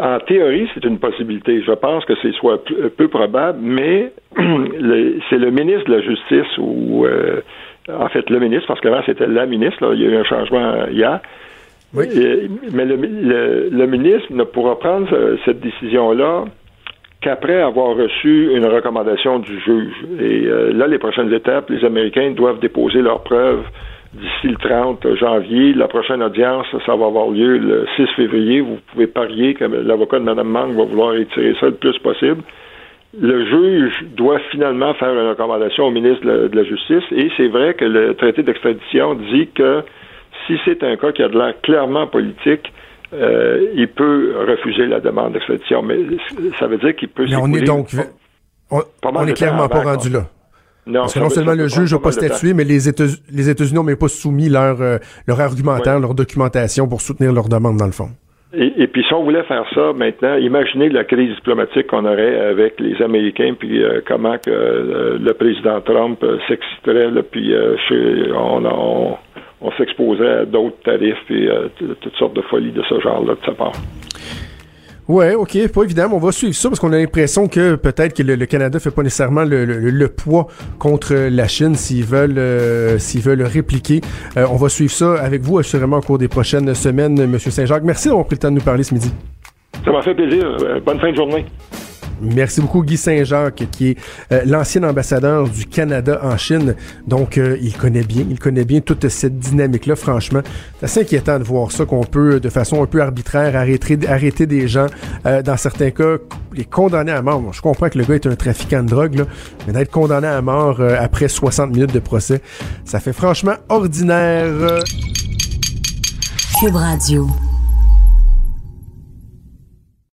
En théorie, c'est une possibilité. Je pense que c'est soit peu probable, mais c'est le ministre de la Justice ou euh, en fait le ministre, parce qu'avant c'était la ministre, là, il y a eu un changement hier, oui. mais le, ministre ne pourra prendre euh, cette décision-là qu'après avoir reçu une recommandation du juge. Et euh, là, les prochaines étapes, les Américains doivent déposer leurs preuves d'ici le 30 janvier. La prochaine audience, ça va avoir lieu le 6 février. Vous pouvez parier que l'avocat de Mme Mang va vouloir étirer ça le plus possible. Le juge doit finalement faire une recommandation au ministre de la Justice et c'est vrai que le traité d'extradition dit que si c'est un cas qui a de l'air clairement politique, euh, il peut refuser la demande d'extradition, mais ça veut dire qu'il peut. Mais on est donc, on, est clairement pas rendu là. Non, Parce que non seulement le juge n'a pas statué, mais les États-Unis États n'ont même pas soumis leur, euh, leur argumentaire, leur documentation pour soutenir leur demande, dans le fond. Et, puis si on voulait faire ça maintenant, imaginez la crise diplomatique qu'on aurait avec les Américains, puis euh, comment que le président Trump s'exciterait, puis on, on, on s'exposait à d'autres tarifs et euh, toutes sortes de folies de ce genre-là de sa part. Ouais, ok, pas évident. On va suivre ça parce qu'on a l'impression que peut-être que le, Canada fait pas nécessairement le, poids contre la Chine s'ils veulent euh, s'ils veulent répliquer. Euh, on va suivre ça avec vous assurément au cours des prochaines semaines, Monsieur Saint-Jacques. Merci d'avoir pris le temps de nous parler ce midi. Ça m'a fait plaisir. bonne fin de journée. Merci beaucoup Guy Saint-Jacques, qui est euh, l'ancien ambassadeur du Canada en Chine. Donc, euh, il connaît bien, il connaît bien toute cette dynamique-là. Franchement, c'est assez inquiétant de voir ça, qu'on peut, de façon un peu arbitraire, arrêter, des gens, euh, dans certains cas, les condamner à mort. je comprends que le gars est un trafiquant de drogue, là, mais d'être condamné à mort après 60 minutes de procès, ça fait franchement ordinaire. Cube Radio.